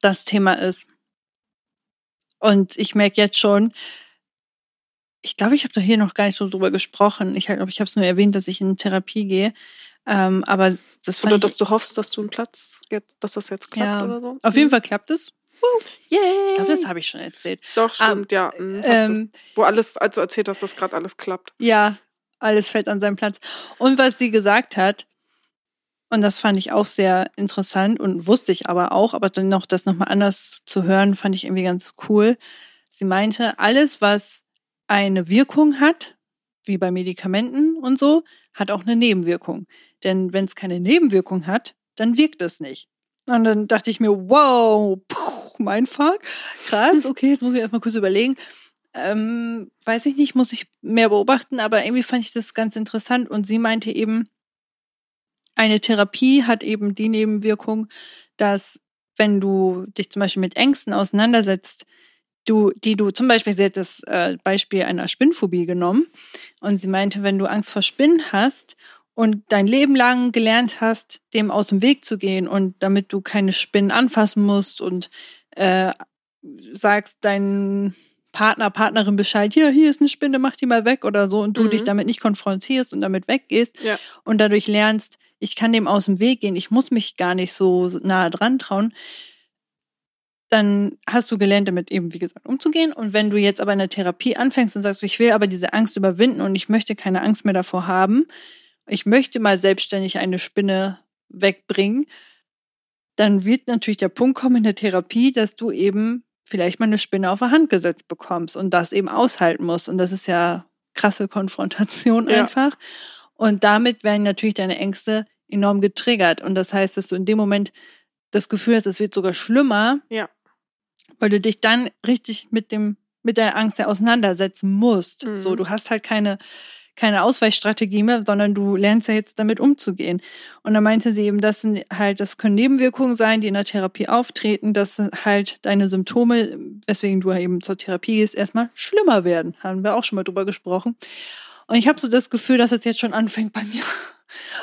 das Thema ist. Und ich merke jetzt schon, ich glaube, ich habe da hier noch gar nicht so drüber gesprochen. Ich glaube, ich habe es nur erwähnt, dass ich in Therapie gehe. Ähm, aber das fand Oder ich, dass du hoffst, dass du einen Platz, jetzt, dass das jetzt klappt Ja. oder so. auf jeden Fall klappt es. Yay. Ich glaube, das habe ich schon erzählt. Doch, stimmt, ja. mhm, Ähm, du, wo alles, als du erzählt hast, dass gerade alles klappt. Ja, alles fällt an seinen Platz. Und was sie gesagt hat, und das fand ich auch sehr interessant und wusste ich aber auch, aber dann noch das nochmal anders zu hören, fand ich irgendwie ganz cool. Sie meinte, alles, was eine Wirkung hat, wie bei Medikamenten und so, hat auch eine Nebenwirkung. Denn wenn es keine Nebenwirkung hat, dann wirkt es nicht. Und dann dachte ich mir, wow, puh, mein Fuck, krass, okay, jetzt muss ich erstmal kurz überlegen. Ähm, weiß ich nicht, muss ich mehr beobachten, aber irgendwie fand ich das ganz interessant. Und sie meinte eben, eine Therapie hat eben die Nebenwirkung, dass wenn du dich zum Beispiel mit Ängsten auseinandersetzt, du, die du zum Beispiel, sie hat das äh, Beispiel einer Spinnphobie genommen und sie meinte, wenn du Angst vor Spinnen hast und dein Leben lang gelernt hast, dem aus dem Weg zu gehen und damit du keine Spinnen anfassen musst und äh, sagst deinen Partner, Partnerin Bescheid, hier, hier ist eine Spinne, mach die mal weg oder so und du Mhm. dich damit nicht konfrontierst und damit weggehst Ja. und dadurch lernst, ich kann dem aus dem Weg gehen, ich muss mich gar nicht so nahe dran trauen, dann hast du gelernt, damit eben, wie gesagt, umzugehen. Und wenn du jetzt aber in der Therapie anfängst und sagst, ich will aber diese Angst überwinden und ich möchte keine Angst mehr davor haben, ich möchte mal selbstständig eine Spinne wegbringen, dann wird natürlich der Punkt kommen in der Therapie, dass du eben vielleicht mal eine Spinne auf der Hand gesetzt bekommst und das eben aushalten musst. Und das ist ja krasse Konfrontation Ja. einfach. Und damit werden natürlich deine Ängste enorm getriggert. Und das heißt, dass du in dem Moment das Gefühl hast, es wird sogar schlimmer, Ja. weil du dich dann richtig mit dem mit der Angst ja auseinandersetzen musst. Mhm. So, du hast halt keine keine Ausweichstrategie mehr, sondern du lernst ja jetzt damit umzugehen. Und dann meinte sie eben, das sind halt, das können Nebenwirkungen sein, die in der Therapie auftreten, dass halt deine Symptome, weswegen du eben zur Therapie gehst, erstmal schlimmer werden. Haben wir auch schon mal drüber gesprochen. Und ich habe so das Gefühl, dass es jetzt schon anfängt bei mir.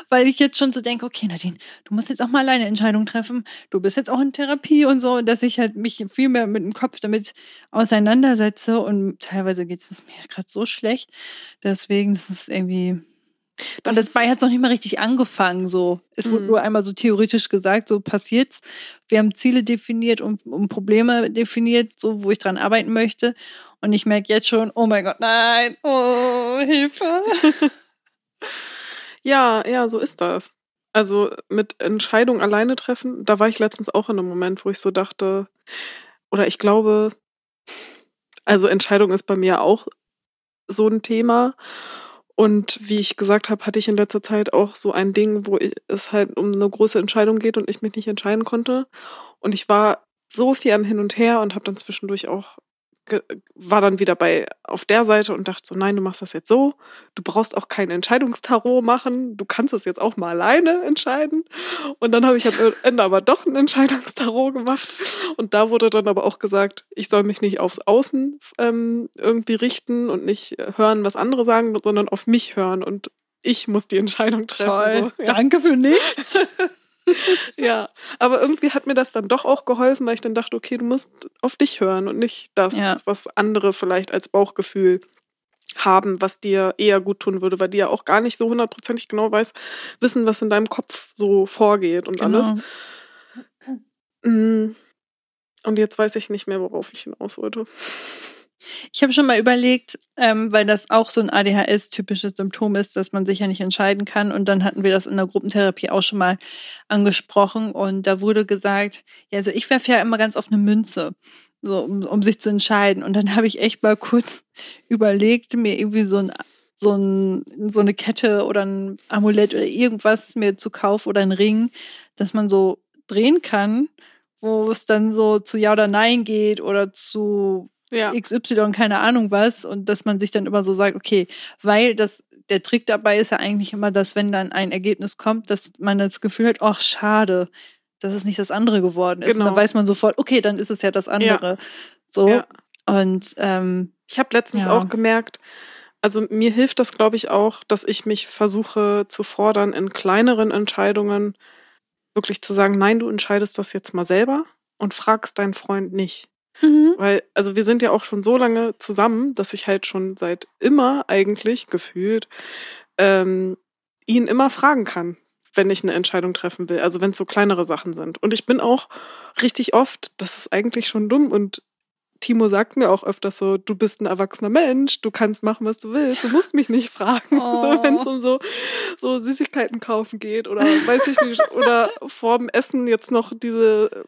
Weil ich jetzt schon so denke, okay, Nadine, du musst jetzt auch mal alleine Entscheidungen treffen. Du bist jetzt auch in Therapie und so, dass ich halt mich viel mehr mit dem Kopf damit auseinandersetze. Und teilweise geht es mir gerade so schlecht. Deswegen ist es irgendwie. Das und dabei hat es noch nicht mal richtig angefangen. So, es wurde mhm. nur einmal so theoretisch gesagt, so passiert's. Wir haben Ziele definiert und, und Probleme definiert, so wo ich dran arbeiten möchte. Und ich merke jetzt schon, oh mein Gott, nein, oh Hilfe. Ja, ja, so ist das. Also mit Entscheidung alleine treffen, da war ich letztens auch in einem Moment, wo ich so dachte, oder ich glaube, also Entscheidung ist bei mir auch so ein Thema. Und wie ich gesagt habe, hatte ich in letzter Zeit auch so ein Ding, wo es halt um eine große Entscheidung geht und ich mich nicht entscheiden konnte. Und ich war so viel am Hin und Her und habe dann zwischendurch auch war dann wieder bei auf der Seite und dachte so, nein, du machst das jetzt so. Du brauchst auch kein Entscheidungstarot machen. Du kannst es jetzt auch mal alleine entscheiden. Und dann habe ich am Ende aber doch ein Entscheidungstarot gemacht. Und da wurde dann aber auch gesagt, ich soll mich nicht aufs Außen ähm, irgendwie richten und nicht hören, was andere sagen, sondern auf mich hören. Und ich muss die Entscheidung treffen. Toll. So, ja. Danke für nichts. ja, aber irgendwie hat mir das dann doch auch geholfen, weil ich dann dachte, okay, du musst auf dich hören und nicht das, ja. was andere vielleicht als Bauchgefühl haben, was dir eher gut tun würde, weil die ja auch gar nicht so hundertprozentig genau weiß, wissen, was in deinem Kopf so vorgeht und genau. alles. Mm. Und jetzt weiß ich nicht mehr, worauf ich hinaus wollte. Ich habe schon mal überlegt, ähm, weil das auch so ein ADHS-typisches Symptom ist, dass man sich ja nicht entscheiden kann. Und dann hatten wir das in der Gruppentherapie auch schon mal angesprochen. Und da wurde gesagt, ja, also ich werfe ja immer ganz auf eine Münze, so um, um sich zu entscheiden. Und dann habe ich echt mal kurz überlegt, mir irgendwie so ein so, ein, so eine Kette oder ein Amulett oder irgendwas mir zu kaufen oder ein Ring, dass man so drehen kann, wo es dann so zu Ja oder Nein geht oder zu ja. XY, keine Ahnung was, und dass man sich dann immer so sagt, okay, weil das, der Trick dabei ist ja eigentlich immer, dass wenn dann ein Ergebnis kommt, dass man das Gefühl hat, ach, schade, dass es nicht das andere geworden ist. Genau. Und dann weiß man sofort, okay, dann ist es ja das andere. Ja. So. Ja. Und ähm, ich habe letztens auch gemerkt, also mir hilft das, glaube ich, auch, dass ich mich versuche zu fordern, in kleineren Entscheidungen wirklich zu sagen, nein, du entscheidest das jetzt mal selber und fragst deinen Freund nicht. Mhm. Weil, also wir sind ja auch schon so lange zusammen, dass ich halt schon seit immer eigentlich gefühlt ähm, ihn immer fragen kann, wenn ich eine Entscheidung treffen will. Also wenn es so kleinere Sachen sind. Und ich bin auch richtig oft, das ist eigentlich schon dumm und Timo sagt mir auch öfters so, du bist ein erwachsener Mensch, du kannst machen, was du willst, du musst mich nicht fragen. Oh. So, wenn es um so, so Süßigkeiten kaufen geht oder weiß ich nicht, oder vorm Essen jetzt noch diese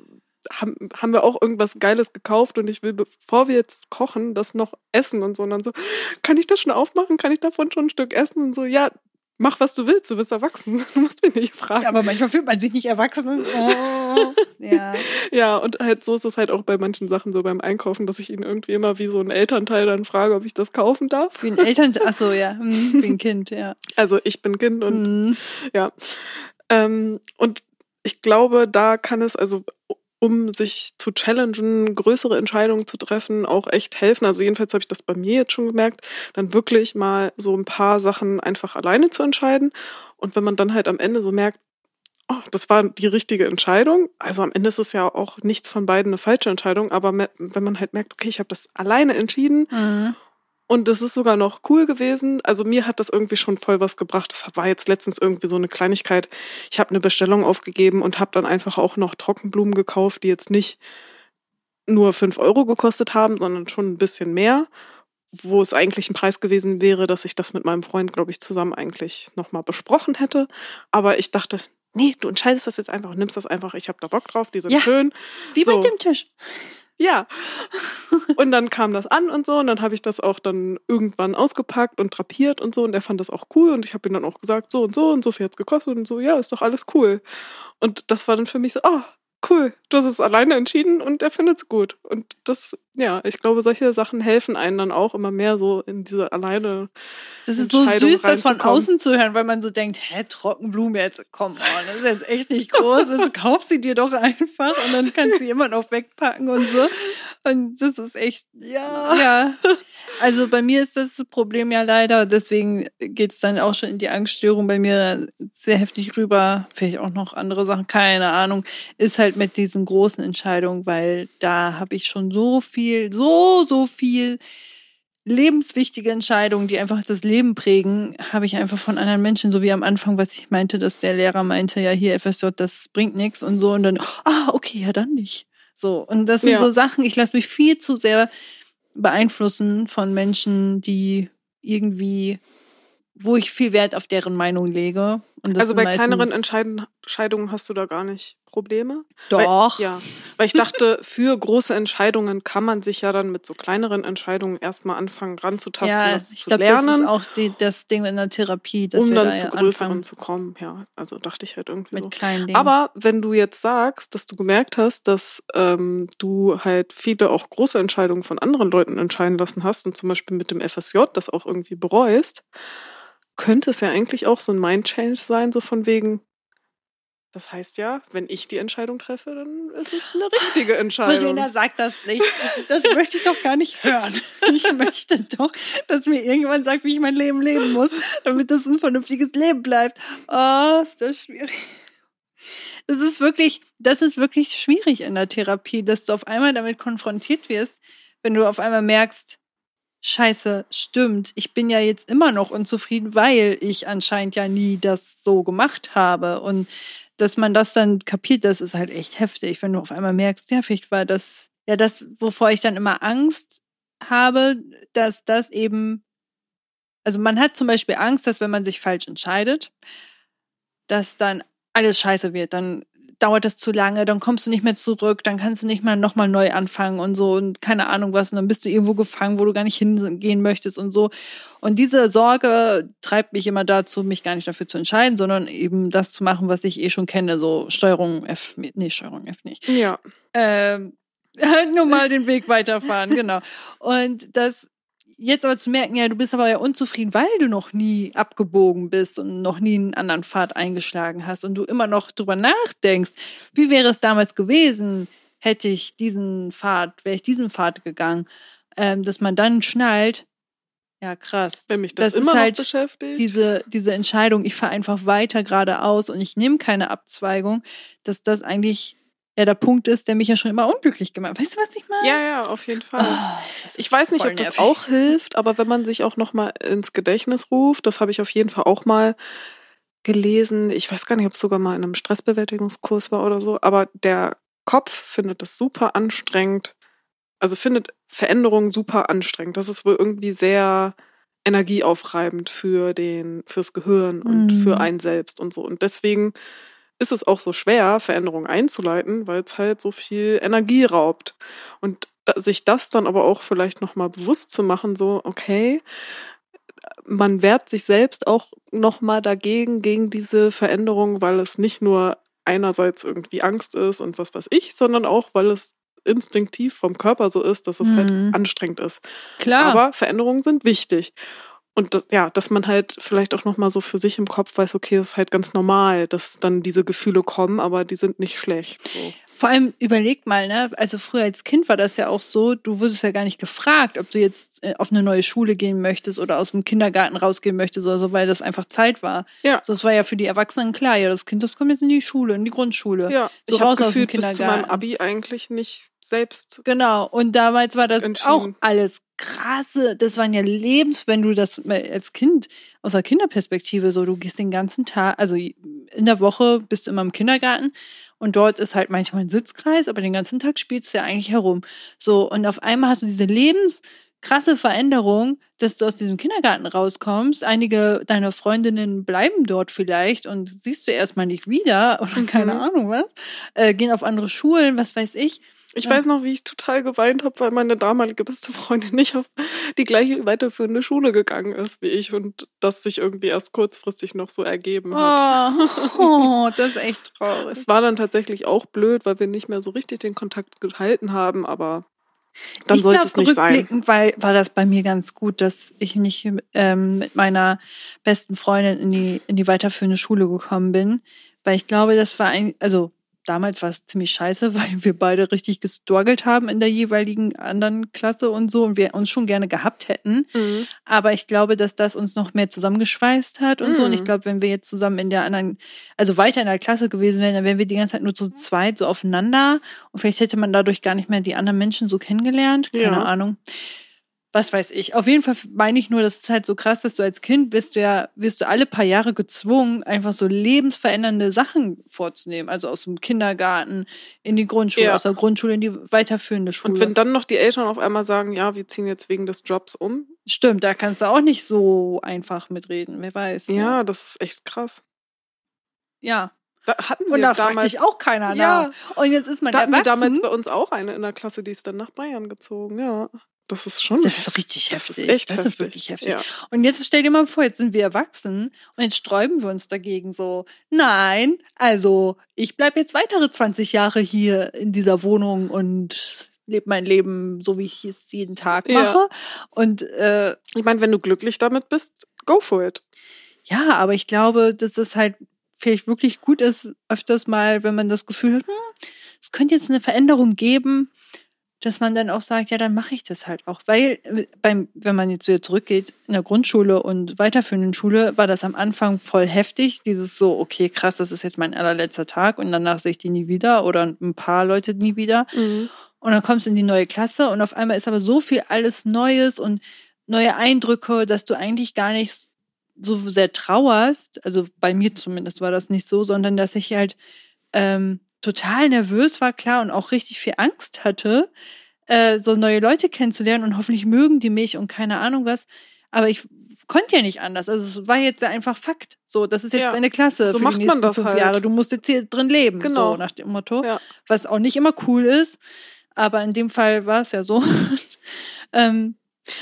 haben, haben wir auch irgendwas Geiles gekauft und ich will, bevor wir jetzt kochen, das noch essen und so. Und dann so, kann ich das schon aufmachen? Kann ich davon schon ein Stück essen? Und so, ja, mach was du willst, du bist erwachsen. Du musst mich nicht fragen. Ja, aber manchmal fühlt man sich nicht erwachsen. Oh, ja. ja, und halt so ist es halt auch bei manchen Sachen so beim Einkaufen, dass ich ihn irgendwie immer wie so ein Elternteil dann frage, ob ich das kaufen darf. Wie ein Elternteil, achso, ja, hm, wie ein Kind, ja. Also ich bin Kind und mhm. ja. Ähm, und ich glaube, da kann es also um sich zu challengen, größere Entscheidungen zu treffen, auch echt helfen. Also jedenfalls habe ich das bei mir jetzt schon gemerkt, dann wirklich mal so ein paar Sachen einfach alleine zu entscheiden. Und wenn man dann halt am Ende so merkt, oh, das war die richtige Entscheidung. Also am Ende ist es ja auch nichts von beiden eine falsche Entscheidung, aber wenn man halt merkt, okay, ich habe das alleine entschieden mhm. Und es ist sogar noch cool gewesen. Also mir hat das irgendwie schon voll was gebracht. Das war jetzt letztens irgendwie so eine Kleinigkeit. Ich habe eine Bestellung aufgegeben und habe dann einfach auch noch Trockenblumen gekauft, die jetzt nicht nur fünf Euro gekostet haben, sondern schon ein bisschen mehr. Wo es eigentlich ein Preis gewesen wäre, dass ich das mit meinem Freund, glaube ich, zusammen eigentlich nochmal besprochen hätte. Aber ich dachte, nee, du entscheidest das jetzt einfach nimmst das einfach. Ich habe da Bock drauf, die sind ja, schön. Wie so. mit dem Tisch. Ja. Und dann kam das an und so und dann habe ich das auch dann irgendwann ausgepackt und drapiert und so und er fand das auch cool und ich habe ihm dann auch gesagt, so und so und so viel hat's gekostet und so, ja, ist doch alles cool. Und das war dann für mich so, oh, cool, du hast es alleine entschieden und er findet es gut. Und das, ja, ich glaube, solche Sachen helfen einen dann auch immer mehr so in diese alleine. Das ist so süß, das von außen zu hören, weil man so denkt, hä, Trockenblumen jetzt, komm das ist jetzt echt nicht groß, das kauf sie dir doch einfach und dann kannst du sie immer noch wegpacken und so. Und das ist echt, ja. ja. Also bei mir ist das Problem ja leider, deswegen geht es dann auch schon in die Angststörung bei mir sehr heftig rüber. Vielleicht auch noch andere Sachen, keine Ahnung. Ist halt mit diesen großen Entscheidungen, weil da habe ich schon so viel, so, so viel lebenswichtige Entscheidungen, die einfach das Leben prägen, habe ich einfach von anderen Menschen, so wie am Anfang, was ich meinte, dass der Lehrer meinte, ja, hier FSJ, das bringt nichts und so. Und dann, ah, okay, ja, dann nicht. So. Und das sind ja. so Sachen, ich lasse mich viel zu sehr beeinflussen von Menschen, die irgendwie wo ich viel Wert auf deren Meinung lege. Also bei kleineren Entscheidungen hast du da gar nicht Probleme? Doch. Weil, ja, weil ich dachte, für große Entscheidungen kann man sich ja dann mit so kleineren Entscheidungen erstmal anfangen ranzutasten, ja, das ich zu glaub, lernen. Das ist auch die, das Ding in der Therapie, dass um wir dann da zu größeren anfangen. zu kommen. Ja, also dachte ich halt irgendwie mit so. Kleinen Dingen. Aber wenn du jetzt sagst, dass du gemerkt hast, dass ähm, du halt viele auch große Entscheidungen von anderen Leuten entscheiden lassen hast und zum Beispiel mit dem FSJ das auch irgendwie bereust, könnte es ja eigentlich auch so ein Mind-Change sein, so von wegen, das heißt ja, wenn ich die Entscheidung treffe, dann ist es eine richtige Entscheidung. Verena sagt das nicht. Das möchte ich doch gar nicht hören. Ich möchte doch, dass mir irgendjemand sagt, wie ich mein Leben leben muss, damit das ein vernünftiges Leben bleibt. Oh, ist das schwierig. Das ist wirklich, das ist wirklich schwierig in der Therapie, dass du auf einmal damit konfrontiert wirst, wenn du auf einmal merkst, Scheiße, stimmt, ich bin ja jetzt immer noch unzufrieden, weil ich anscheinend ja nie das so gemacht habe. Und dass man das dann kapiert, das ist halt echt heftig, wenn du auf einmal merkst, ja, vielleicht war das, ja, das, wovor ich dann immer Angst habe, dass das eben, also man hat zum Beispiel Angst, dass wenn man sich falsch entscheidet, dass dann alles scheiße wird. Dann dauert das zu lange, dann kommst du nicht mehr zurück, dann kannst du nicht mal nochmal neu anfangen und so und keine Ahnung was und dann bist du irgendwo gefangen, wo du gar nicht hingehen möchtest und so. Und diese Sorge treibt mich immer dazu, mich gar nicht dafür zu entscheiden, sondern eben das zu machen, was ich eh schon kenne, so Steuerung F, nee, Steuerung F nicht. Ja. Ähm, halt nur mal den Weg weiterfahren, genau. Und das jetzt aber zu merken, ja, du bist aber ja unzufrieden, weil du noch nie abgebogen bist und noch nie einen anderen Pfad eingeschlagen hast und du immer noch drüber nachdenkst, wie wäre es damals gewesen, hätte ich diesen Pfad, wäre ich diesen Pfad gegangen, ähm, dass man dann schnallt, ja, krass. Wenn mich das, das immer ist halt beschäftigt. Diese, diese Entscheidung, ich fahre einfach weiter geradeaus und ich nehme keine Abzweigung, dass das eigentlich ja der Punkt ist, der mich ja schon immer unglücklich gemacht hat. Weißt du, was ich meine? Ja, ja, auf jeden Fall. Oh, ich weiß nicht, ob das nervig. auch hilft, aber wenn man sich auch noch mal ins Gedächtnis ruft, das habe ich auf jeden Fall auch mal gelesen. Ich weiß gar nicht, ob es sogar mal in einem Stressbewältigungskurs war oder so, aber der Kopf findet das super anstrengend. Also findet Veränderungen super anstrengend. Das ist wohl irgendwie sehr energieaufreibend für den, fürs Gehirn und mhm. für einen selbst und so. Und deswegen ist es auch so schwer, Veränderungen einzuleiten, weil es halt so viel Energie raubt. Und sich das dann aber auch vielleicht nochmal bewusst zu machen, so, okay, man wehrt sich selbst auch nochmal dagegen, gegen diese Veränderung, weil es nicht nur einerseits irgendwie Angst ist und was weiß ich, sondern auch, weil es instinktiv vom Körper so ist, dass es halt mhm. halt anstrengend ist. Klar. Aber Veränderungen sind wichtig und das, ja, dass man halt vielleicht auch nochmal so für sich im Kopf weiß, okay, das ist halt ganz normal, dass dann diese Gefühle kommen, aber die sind nicht schlecht. So. Vor allem überlegt mal, ne, also früher als Kind war das ja auch so, du wurdest ja gar nicht gefragt, ob du jetzt äh, auf eine neue Schule gehen möchtest oder aus dem Kindergarten rausgehen möchtest oder so, weil das einfach Zeit war. Ja. So, das war ja für die Erwachsenen klar, ja, das Kind, das kommt jetzt in die Schule, in die Grundschule. Ja, so ich habe gefühlt bis zu meinem Abi eigentlich nicht selbst. Genau, und damals war das auch alles krasse, das waren ja Lebens, wenn du das als Kind aus der Kinderperspektive so, du gehst den ganzen Tag, also in der Woche bist du immer im Kindergarten und dort ist halt manchmal ein Sitzkreis, aber den ganzen Tag spielst du ja eigentlich herum. So, und auf einmal hast du diese lebenskrasse Veränderung, dass du aus diesem Kindergarten rauskommst. Einige deiner Freundinnen bleiben dort vielleicht und siehst du erstmal nicht wieder oder mhm. keine Ahnung was, äh, gehen auf andere Schulen, was weiß ich. Ich ja. weiß noch, wie ich total geweint habe, weil meine damalige beste Freundin nicht auf die gleiche weiterführende Schule gegangen ist wie ich und das sich irgendwie erst kurzfristig noch so ergeben hat. Oh, oh das ist echt traurig. Es war dann tatsächlich auch blöd, weil wir nicht mehr so richtig den Kontakt gehalten haben, aber dann ich sollte glaub, es nicht sein. Weil war das bei mir ganz gut, dass ich nicht ähm, mit meiner besten Freundin in die in die weiterführende Schule gekommen bin, weil ich glaube, das war ein also damals war es ziemlich scheiße, weil wir beide richtig gestruggelt haben in der jeweiligen anderen Klasse und so und wir uns schon gerne gehabt hätten. Mhm. Aber ich glaube, dass das uns noch mehr zusammengeschweißt hat und mhm. so. Und ich mhm. glaube, wenn wir jetzt zusammen in der anderen, also weiter in der Klasse gewesen wären, dann wären wir die ganze Zeit nur zu zweit so aufeinander. Und vielleicht hätte man dadurch gar nicht mehr die anderen Menschen so kennengelernt. Keine ja. Ahnung was weiß ich. Auf jeden Fall meine ich nur, das ist halt so krass, dass du als Kind bist du ja, wirst du alle paar Jahre gezwungen, einfach so lebensverändernde Sachen vorzunehmen. Also aus dem Kindergarten in die Grundschule, ja. aus der Grundschule in die weiterführende Schule. Und wenn dann noch die Eltern auf einmal sagen, ja, wir ziehen jetzt wegen des Jobs um. Stimmt, da kannst du auch nicht so einfach mitreden, wer weiß. Ja, ne? das ist echt krass. Ja. Da hatten wir und da damals fragt dich auch keiner nach. Ja. Und jetzt ist man da hatten wir damals bei uns auch eine in der Klasse, die ist dann nach Bayern gezogen, ja. Das ist schon. Das ist richtig das heftig. Ist das heftig. ist wirklich heftig. Ja. Und jetzt stell dir mal vor, jetzt sind wir erwachsen und jetzt sträuben wir uns dagegen so. Nein, also ich bleib jetzt weitere 20 Jahre hier in dieser Wohnung und lebe mein Leben so, wie ich es jeden Tag mache. Ja. Und äh, ich meine, wenn du glücklich damit bist, go for it. Ja, aber ich glaube, dass es halt vielleicht wirklich gut ist, öfters mal, wenn man das Gefühl hat, hm, es könnte jetzt eine Veränderung geben, dass man dann auch sagt, ja, dann mache ich das halt auch. Weil äh, beim, wenn man jetzt wieder zurückgeht, in der Grundschule und weiterführenden Schule war das am Anfang voll heftig. Dieses so, okay, krass, das ist jetzt mein allerletzter Tag und danach sehe ich die nie wieder oder ein paar Leute nie wieder. Mhm. Und dann kommst du in die neue Klasse und auf einmal ist aber so viel alles Neues und neue Eindrücke, dass du eigentlich gar nicht so sehr trauerst. Also bei mir zumindest war das nicht so, sondern dass ich halt ähm, total nervös war, klar, und auch richtig viel Angst hatte, äh, so neue Leute kennenzulernen und hoffentlich mögen die mich und keine Ahnung was. Aber ich konnte ja nicht anders. Also es war jetzt einfach Fakt. So, das ist jetzt ja, eine Klasse so für macht die nächsten man das fünf halt. Jahre. Du musst jetzt hier drin leben. Genau. So nach dem Motto. Ja. Was auch nicht immer cool ist. Aber in dem Fall war es ja so. ähm,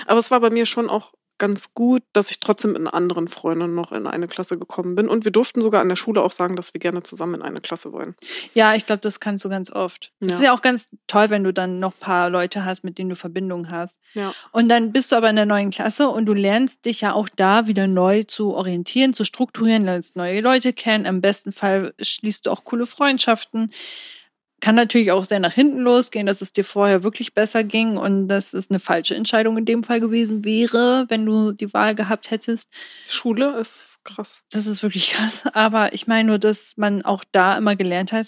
aber es war bei mir schon auch ganz gut, dass ich trotzdem mit einer anderen Freundin noch in eine Klasse gekommen bin. Und wir durften sogar an der Schule auch sagen, dass wir gerne zusammen in eine Klasse wollen. Ja, ich glaube, das kannst du ganz oft. Es ja. ist ja auch ganz toll, wenn du dann noch ein paar Leute hast, mit denen du Verbindungen hast. Ja. Und dann bist du aber in der neuen Klasse und du lernst dich ja auch da wieder neu zu orientieren, zu strukturieren, lernst neue Leute kennen. Im besten Fall schließt du auch coole Freundschaften kann natürlich auch sehr nach hinten losgehen, dass es dir vorher wirklich besser ging und dass es eine falsche Entscheidung in dem Fall gewesen wäre, wenn du die Wahl gehabt hättest. Schule ist krass. Das ist wirklich krass. Aber ich meine nur, dass man auch da immer gelernt hat,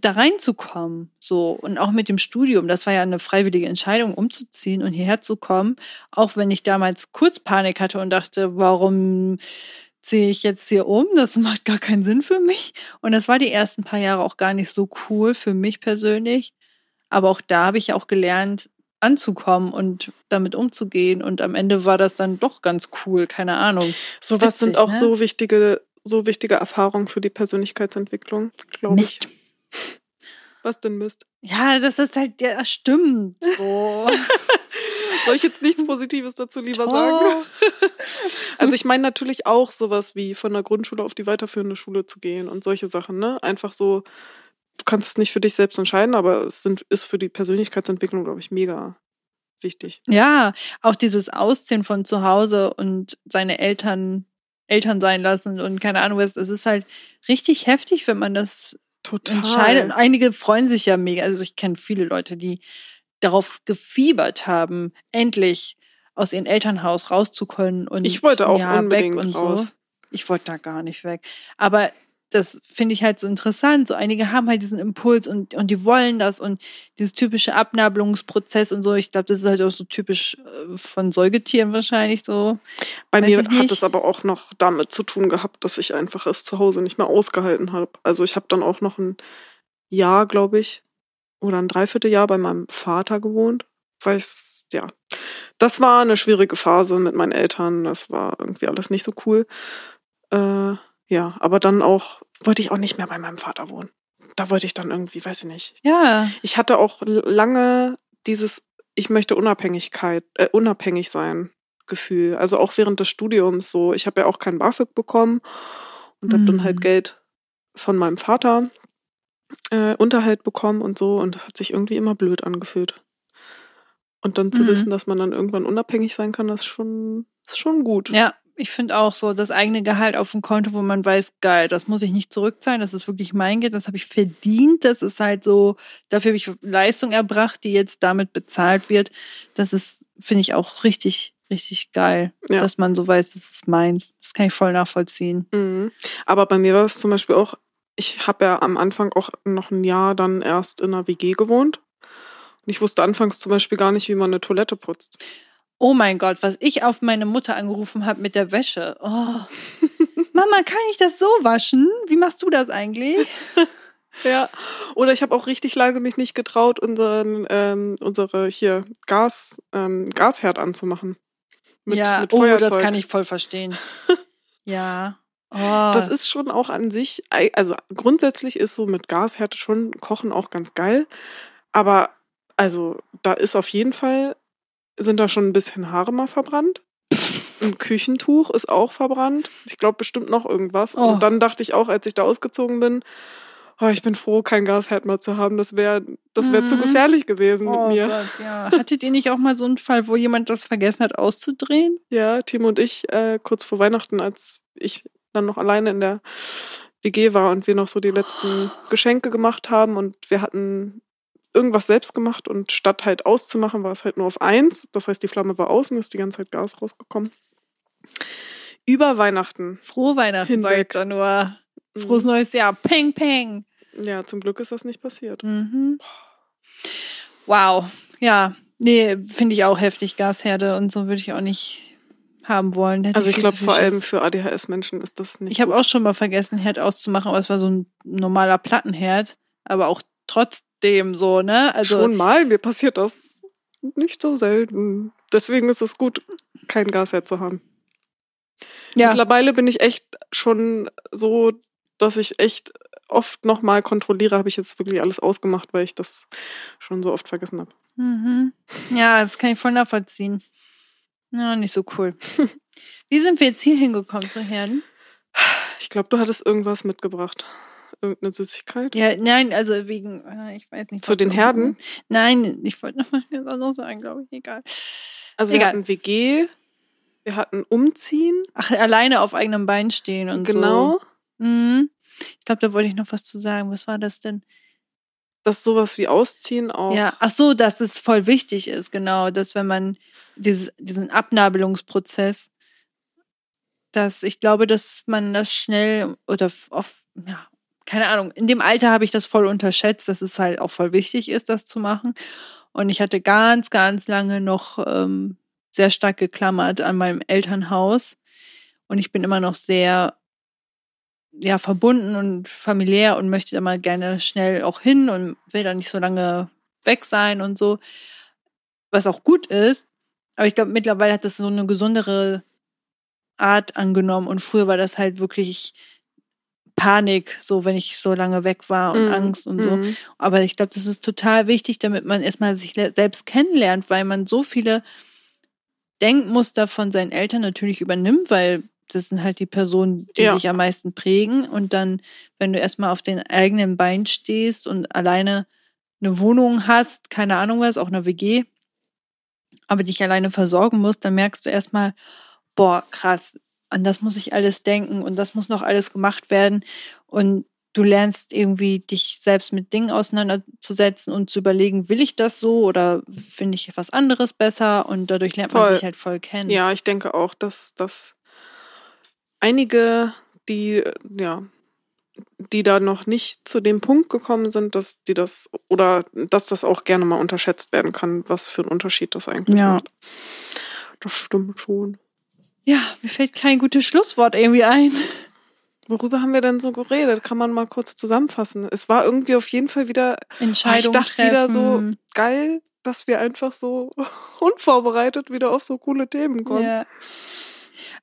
da reinzukommen. So. Und auch mit dem Studium. Das war ja eine freiwillige Entscheidung, umzuziehen und hierher zu kommen. Auch wenn ich damals kurz Panik hatte und dachte, warum ziehe ich jetzt hier um, das macht gar keinen Sinn für mich. Und das war die ersten paar Jahre auch gar nicht so cool für mich persönlich. Aber auch da habe ich auch gelernt, anzukommen und damit umzugehen. Und am Ende war das dann doch ganz cool, keine Ahnung. So was sind auch ne? so wichtige, so wichtige Erfahrungen für die Persönlichkeitsentwicklung, glaube ich. Was denn Mist? Ja, das ist halt, ja, das stimmt. So. Soll ich jetzt nichts Positives dazu lieber Doch. sagen? Also ich meine natürlich auch sowas wie von der Grundschule auf die weiterführende Schule zu gehen und solche Sachen, ne? Einfach so, du kannst es nicht für dich selbst entscheiden, aber es sind, ist für die Persönlichkeitsentwicklung, glaube ich, mega wichtig. Ja, auch dieses Ausziehen von zu Hause und seine Eltern Eltern sein lassen und keine Ahnung was, es ist halt richtig heftig, wenn man das Total. entscheidet. Und einige freuen sich ja mega. Also ich kenne viele Leute, die darauf gefiebert haben, endlich aus ihrem Elternhaus rauszukommen und ich wollte auch ja, unbedingt weg und raus. so. Ich wollte da gar nicht weg. Aber das finde ich halt so interessant. So einige haben halt diesen Impuls und, und die wollen das und dieses typische Abnabelungsprozess und so. Ich glaube, das ist halt auch so typisch äh, von Säugetieren wahrscheinlich so. Bei mir hat es aber auch noch damit zu tun gehabt, dass ich einfach es zu Hause nicht mehr ausgehalten habe. Also ich habe dann auch noch ein Jahr, glaube ich, oder ein Dreivierteljahr bei meinem Vater gewohnt. Weil ich, ja, das war eine schwierige Phase mit meinen Eltern. Das war irgendwie alles nicht so cool. Äh, ja, aber dann auch wollte ich auch nicht mehr bei meinem Vater wohnen. da wollte ich dann irgendwie, weiß ich nicht. Ja. Ich hatte auch lange dieses, ich möchte Unabhängigkeit, äh, unabhängig sein Gefühl. Also auch während des Studiums so. Ich habe ja auch kein BAföG bekommen und habe dann halt Geld von meinem Vater äh, Unterhalt bekommen und so. Und das hat sich irgendwie immer blöd angefühlt. Und dann zu Mhm. wissen, dass man dann irgendwann unabhängig sein kann, das ist schon, ist schon gut. Ja, ich finde auch so, das eigene Gehalt auf dem Konto, wo man weiß, geil, das muss ich nicht zurückzahlen, das ist wirklich mein Geld, das habe ich verdient, das ist halt so, dafür habe ich Leistung erbracht, die jetzt damit bezahlt wird. Das ist, finde ich auch richtig, richtig geil, Ja. dass man so weiß, das ist meins. Das kann ich voll nachvollziehen. Mhm. Aber bei mir war es zum Beispiel auch, ich habe ja am Anfang auch noch ein Jahr dann erst in einer WG gewohnt. Und ich wusste anfangs zum Beispiel gar nicht, wie man eine Toilette putzt. Oh mein Gott, was ich auf meine Mutter angerufen habe mit der Wäsche. Oh. Mama, kann ich das so waschen? Wie machst du das eigentlich? Ja. Oder ich habe auch richtig lange mich nicht getraut, unseren, ähm, unsere hier Gas, ähm, Gasherd anzumachen. Mit, ja, mit oh, das kann ich voll verstehen. ja. Oh. Das ist schon auch an sich, also grundsätzlich ist so mit Gasherd schon Kochen auch ganz geil. Aber also da ist auf jeden Fall, sind da schon ein bisschen Haare mal verbrannt. Ein Küchentuch ist auch verbrannt. Ich glaube bestimmt noch irgendwas. Oh. Und dann dachte ich auch, als ich da ausgezogen bin, oh, ich bin froh, kein Gasherd mehr zu haben. Das wäre das wär zu Mhm. gefährlich gewesen Oh mit mir. Gott, ja. Hattet ihr nicht auch mal so einen Fall, wo jemand das vergessen hat auszudrehen? Ja, Timo und ich, äh, kurz vor Weihnachten, als ich dann noch alleine in der WG war und wir noch so die letzten Geschenke gemacht haben und wir hatten irgendwas selbst gemacht und statt halt auszumachen, war es halt nur auf eins. Das heißt, die Flamme war aus und ist die ganze Zeit Gas rausgekommen. Über Weihnachten. Frohe Weihnachten, Hinweg. sagt er nur. Frohes neues Jahr. Peng, peng. Ja, zum Glück ist das nicht passiert. Mhm. Wow. Ja. Nee, finde ich auch heftig. Gasherde und so würde ich auch nicht haben wollen. Also ich glaube, vor allem für ADHS-Menschen ist das nicht Ich habe auch schon mal vergessen, Herd auszumachen, aber es war so ein normaler Plattenherd. Aber auch trotzdem so, ne? Also Schon mal, mir passiert das nicht so selten. Deswegen ist es gut, kein Gasherd zu haben. ja. Mittlerweile bin ich echt schon so, dass ich echt oft nochmal kontrolliere, habe ich jetzt wirklich alles ausgemacht, weil ich das schon so oft vergessen habe. Mhm. Ja, das kann ich voll nachvollziehen. Ja, nicht so cool. Wie sind wir jetzt hier hingekommen zu Herden? Ich glaube, du hattest irgendwas mitgebracht. Irgendeine Süßigkeit. Ja, nein, also wegen, äh, ich weiß nicht. Zu den Herden? Nein, ich wollte noch was ganz anderes sagen, glaube ich. Egal. Also wir Egal. hatten WG, wir hatten Umziehen. Ach, alleine auf eigenem Bein stehen und genau. so. Mhm. Ich glaube, da wollte ich noch was zu sagen. Was war das denn? Dass sowas wie Ausziehen auch. Ja, ach so, dass es voll wichtig ist, genau, dass wenn man dieses, diesen Abnabelungsprozess, dass ich glaube, dass man das schnell oder oft, ja, keine Ahnung, in dem Alter habe ich das voll unterschätzt, dass es halt auch voll wichtig ist, das zu machen. Und ich hatte ganz, ganz lange noch ähm, sehr stark geklammert an meinem Elternhaus. Und ich bin immer noch sehr ja, verbunden und familiär und möchte da mal gerne schnell auch hin und will da nicht so lange weg sein und so. Was auch gut ist. Aber ich glaube, mittlerweile hat das so eine gesundere Art angenommen und früher war das halt wirklich Panik, so wenn ich so lange weg war und Mhm. Angst und so. Mhm. Aber ich glaube, das ist total wichtig, damit man erstmal sich selbst kennenlernt, weil man so viele Denkmuster von seinen Eltern natürlich übernimmt, weil das sind halt die Personen, die Ja. dich am meisten prägen. Und dann, wenn du erstmal auf den eigenen Beinen stehst und alleine eine Wohnung hast, keine Ahnung was, auch eine WG, aber dich alleine versorgen musst, dann merkst du erstmal, boah, krass, an das muss ich alles denken und das muss noch alles gemacht werden. Und du lernst irgendwie dich selbst mit Dingen auseinanderzusetzen und zu überlegen, will ich das so oder finde ich was anderes besser? Und dadurch lernt man Voll. sich halt voll kennen. Ja, ich denke auch, dass, dass einige, die, ja, die da noch nicht zu dem Punkt gekommen sind, dass die das oder dass das auch gerne mal unterschätzt werden kann, was für einen Unterschied das eigentlich Ja. macht. Das stimmt schon. Ja, mir fällt kein gutes Schlusswort irgendwie ein. Worüber haben wir denn so geredet? Kann man mal kurz zusammenfassen. Es war irgendwie auf jeden Fall wieder, Entscheidung ich dachte wieder so treffen. geil, dass wir einfach so unvorbereitet wieder auf so coole Themen kommen. Ja.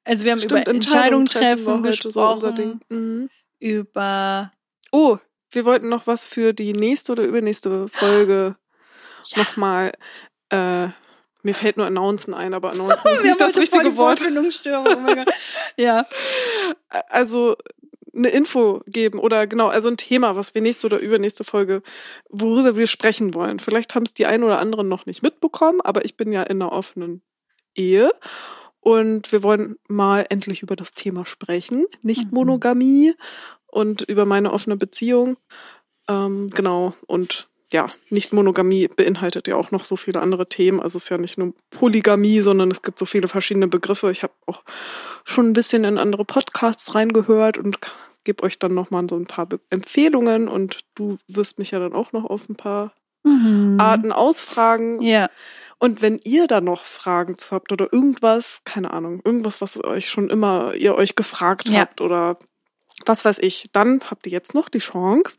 Also wir haben Stimmt, über Entscheidungen treffen, so unser gesprochen, Ding. Mhm. über Oh, wir wollten noch was für die nächste oder übernächste Folge ja. nochmal. Äh, mir fällt nur Announcen ein, aber Announcen ist nicht das richtige Wort. Oh ja. Also eine Info geben oder genau, also ein Thema, was wir nächste oder übernächste Folge, worüber wir sprechen wollen. Vielleicht haben es die einen oder anderen noch nicht mitbekommen, aber ich bin ja in einer offenen Ehe und wir wollen mal endlich über das Thema sprechen. Nicht mhm. Monogamie und über meine offene Beziehung. Ähm, genau. Und ja, nicht Monogamie beinhaltet ja auch noch so viele andere Themen. Also es ist ja nicht nur Polygamie, sondern es gibt so viele verschiedene Begriffe. Ich habe auch schon ein bisschen in andere Podcasts reingehört und gebe euch dann nochmal so ein paar Empfehlungen und du wirst mich ja dann auch noch auf ein paar mhm. Arten ausfragen. Ja. Und wenn ihr da noch Fragen zu habt oder irgendwas, keine Ahnung, irgendwas, was euch schon immer ihr euch gefragt ja. habt oder was weiß ich, dann habt ihr jetzt noch die Chance,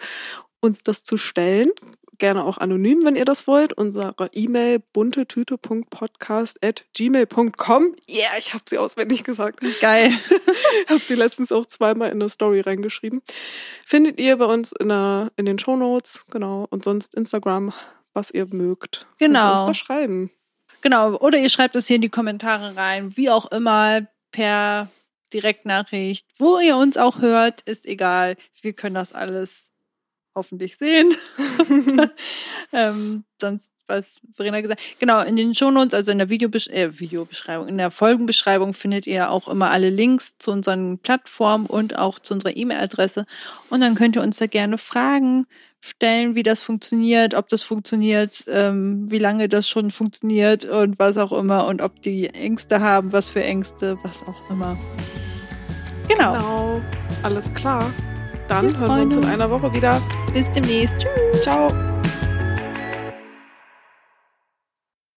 uns das zu stellen. Gerne auch anonym, wenn ihr das wollt. Unsere E-Mail buntetüte.podcast.gmail.com. Yeah, ich habe sie auswendig gesagt. Geil. habe sie letztens auch zweimal in eine Story reingeschrieben. Findet ihr bei uns in, der, in den Show Notes, genau. Und sonst Instagram was ihr mögt. Genau. Könnt uns da schreiben. Genau. Oder ihr schreibt es hier in die Kommentare rein. Wie auch immer, per Direktnachricht. Wo ihr uns auch hört, ist egal. Wir können das alles hoffentlich sehen. ähm, sonst was Verena gesagt Genau, in den Shownotes, also in der Videobesch äh, Videobeschreibung, in der Folgenbeschreibung findet ihr auch immer alle Links zu unseren Plattformen und auch zu unserer E-Mail-Adresse. Und dann könnt ihr uns da gerne Fragen stellen, wie das funktioniert, ob das funktioniert, ähm, wie lange das schon funktioniert und was auch immer und ob die Ängste haben, was für Ängste, was auch immer. Genau. Genau, alles klar. Dann hören wir uns in einer Woche wieder. Bis demnächst. Tschüss. Ciao.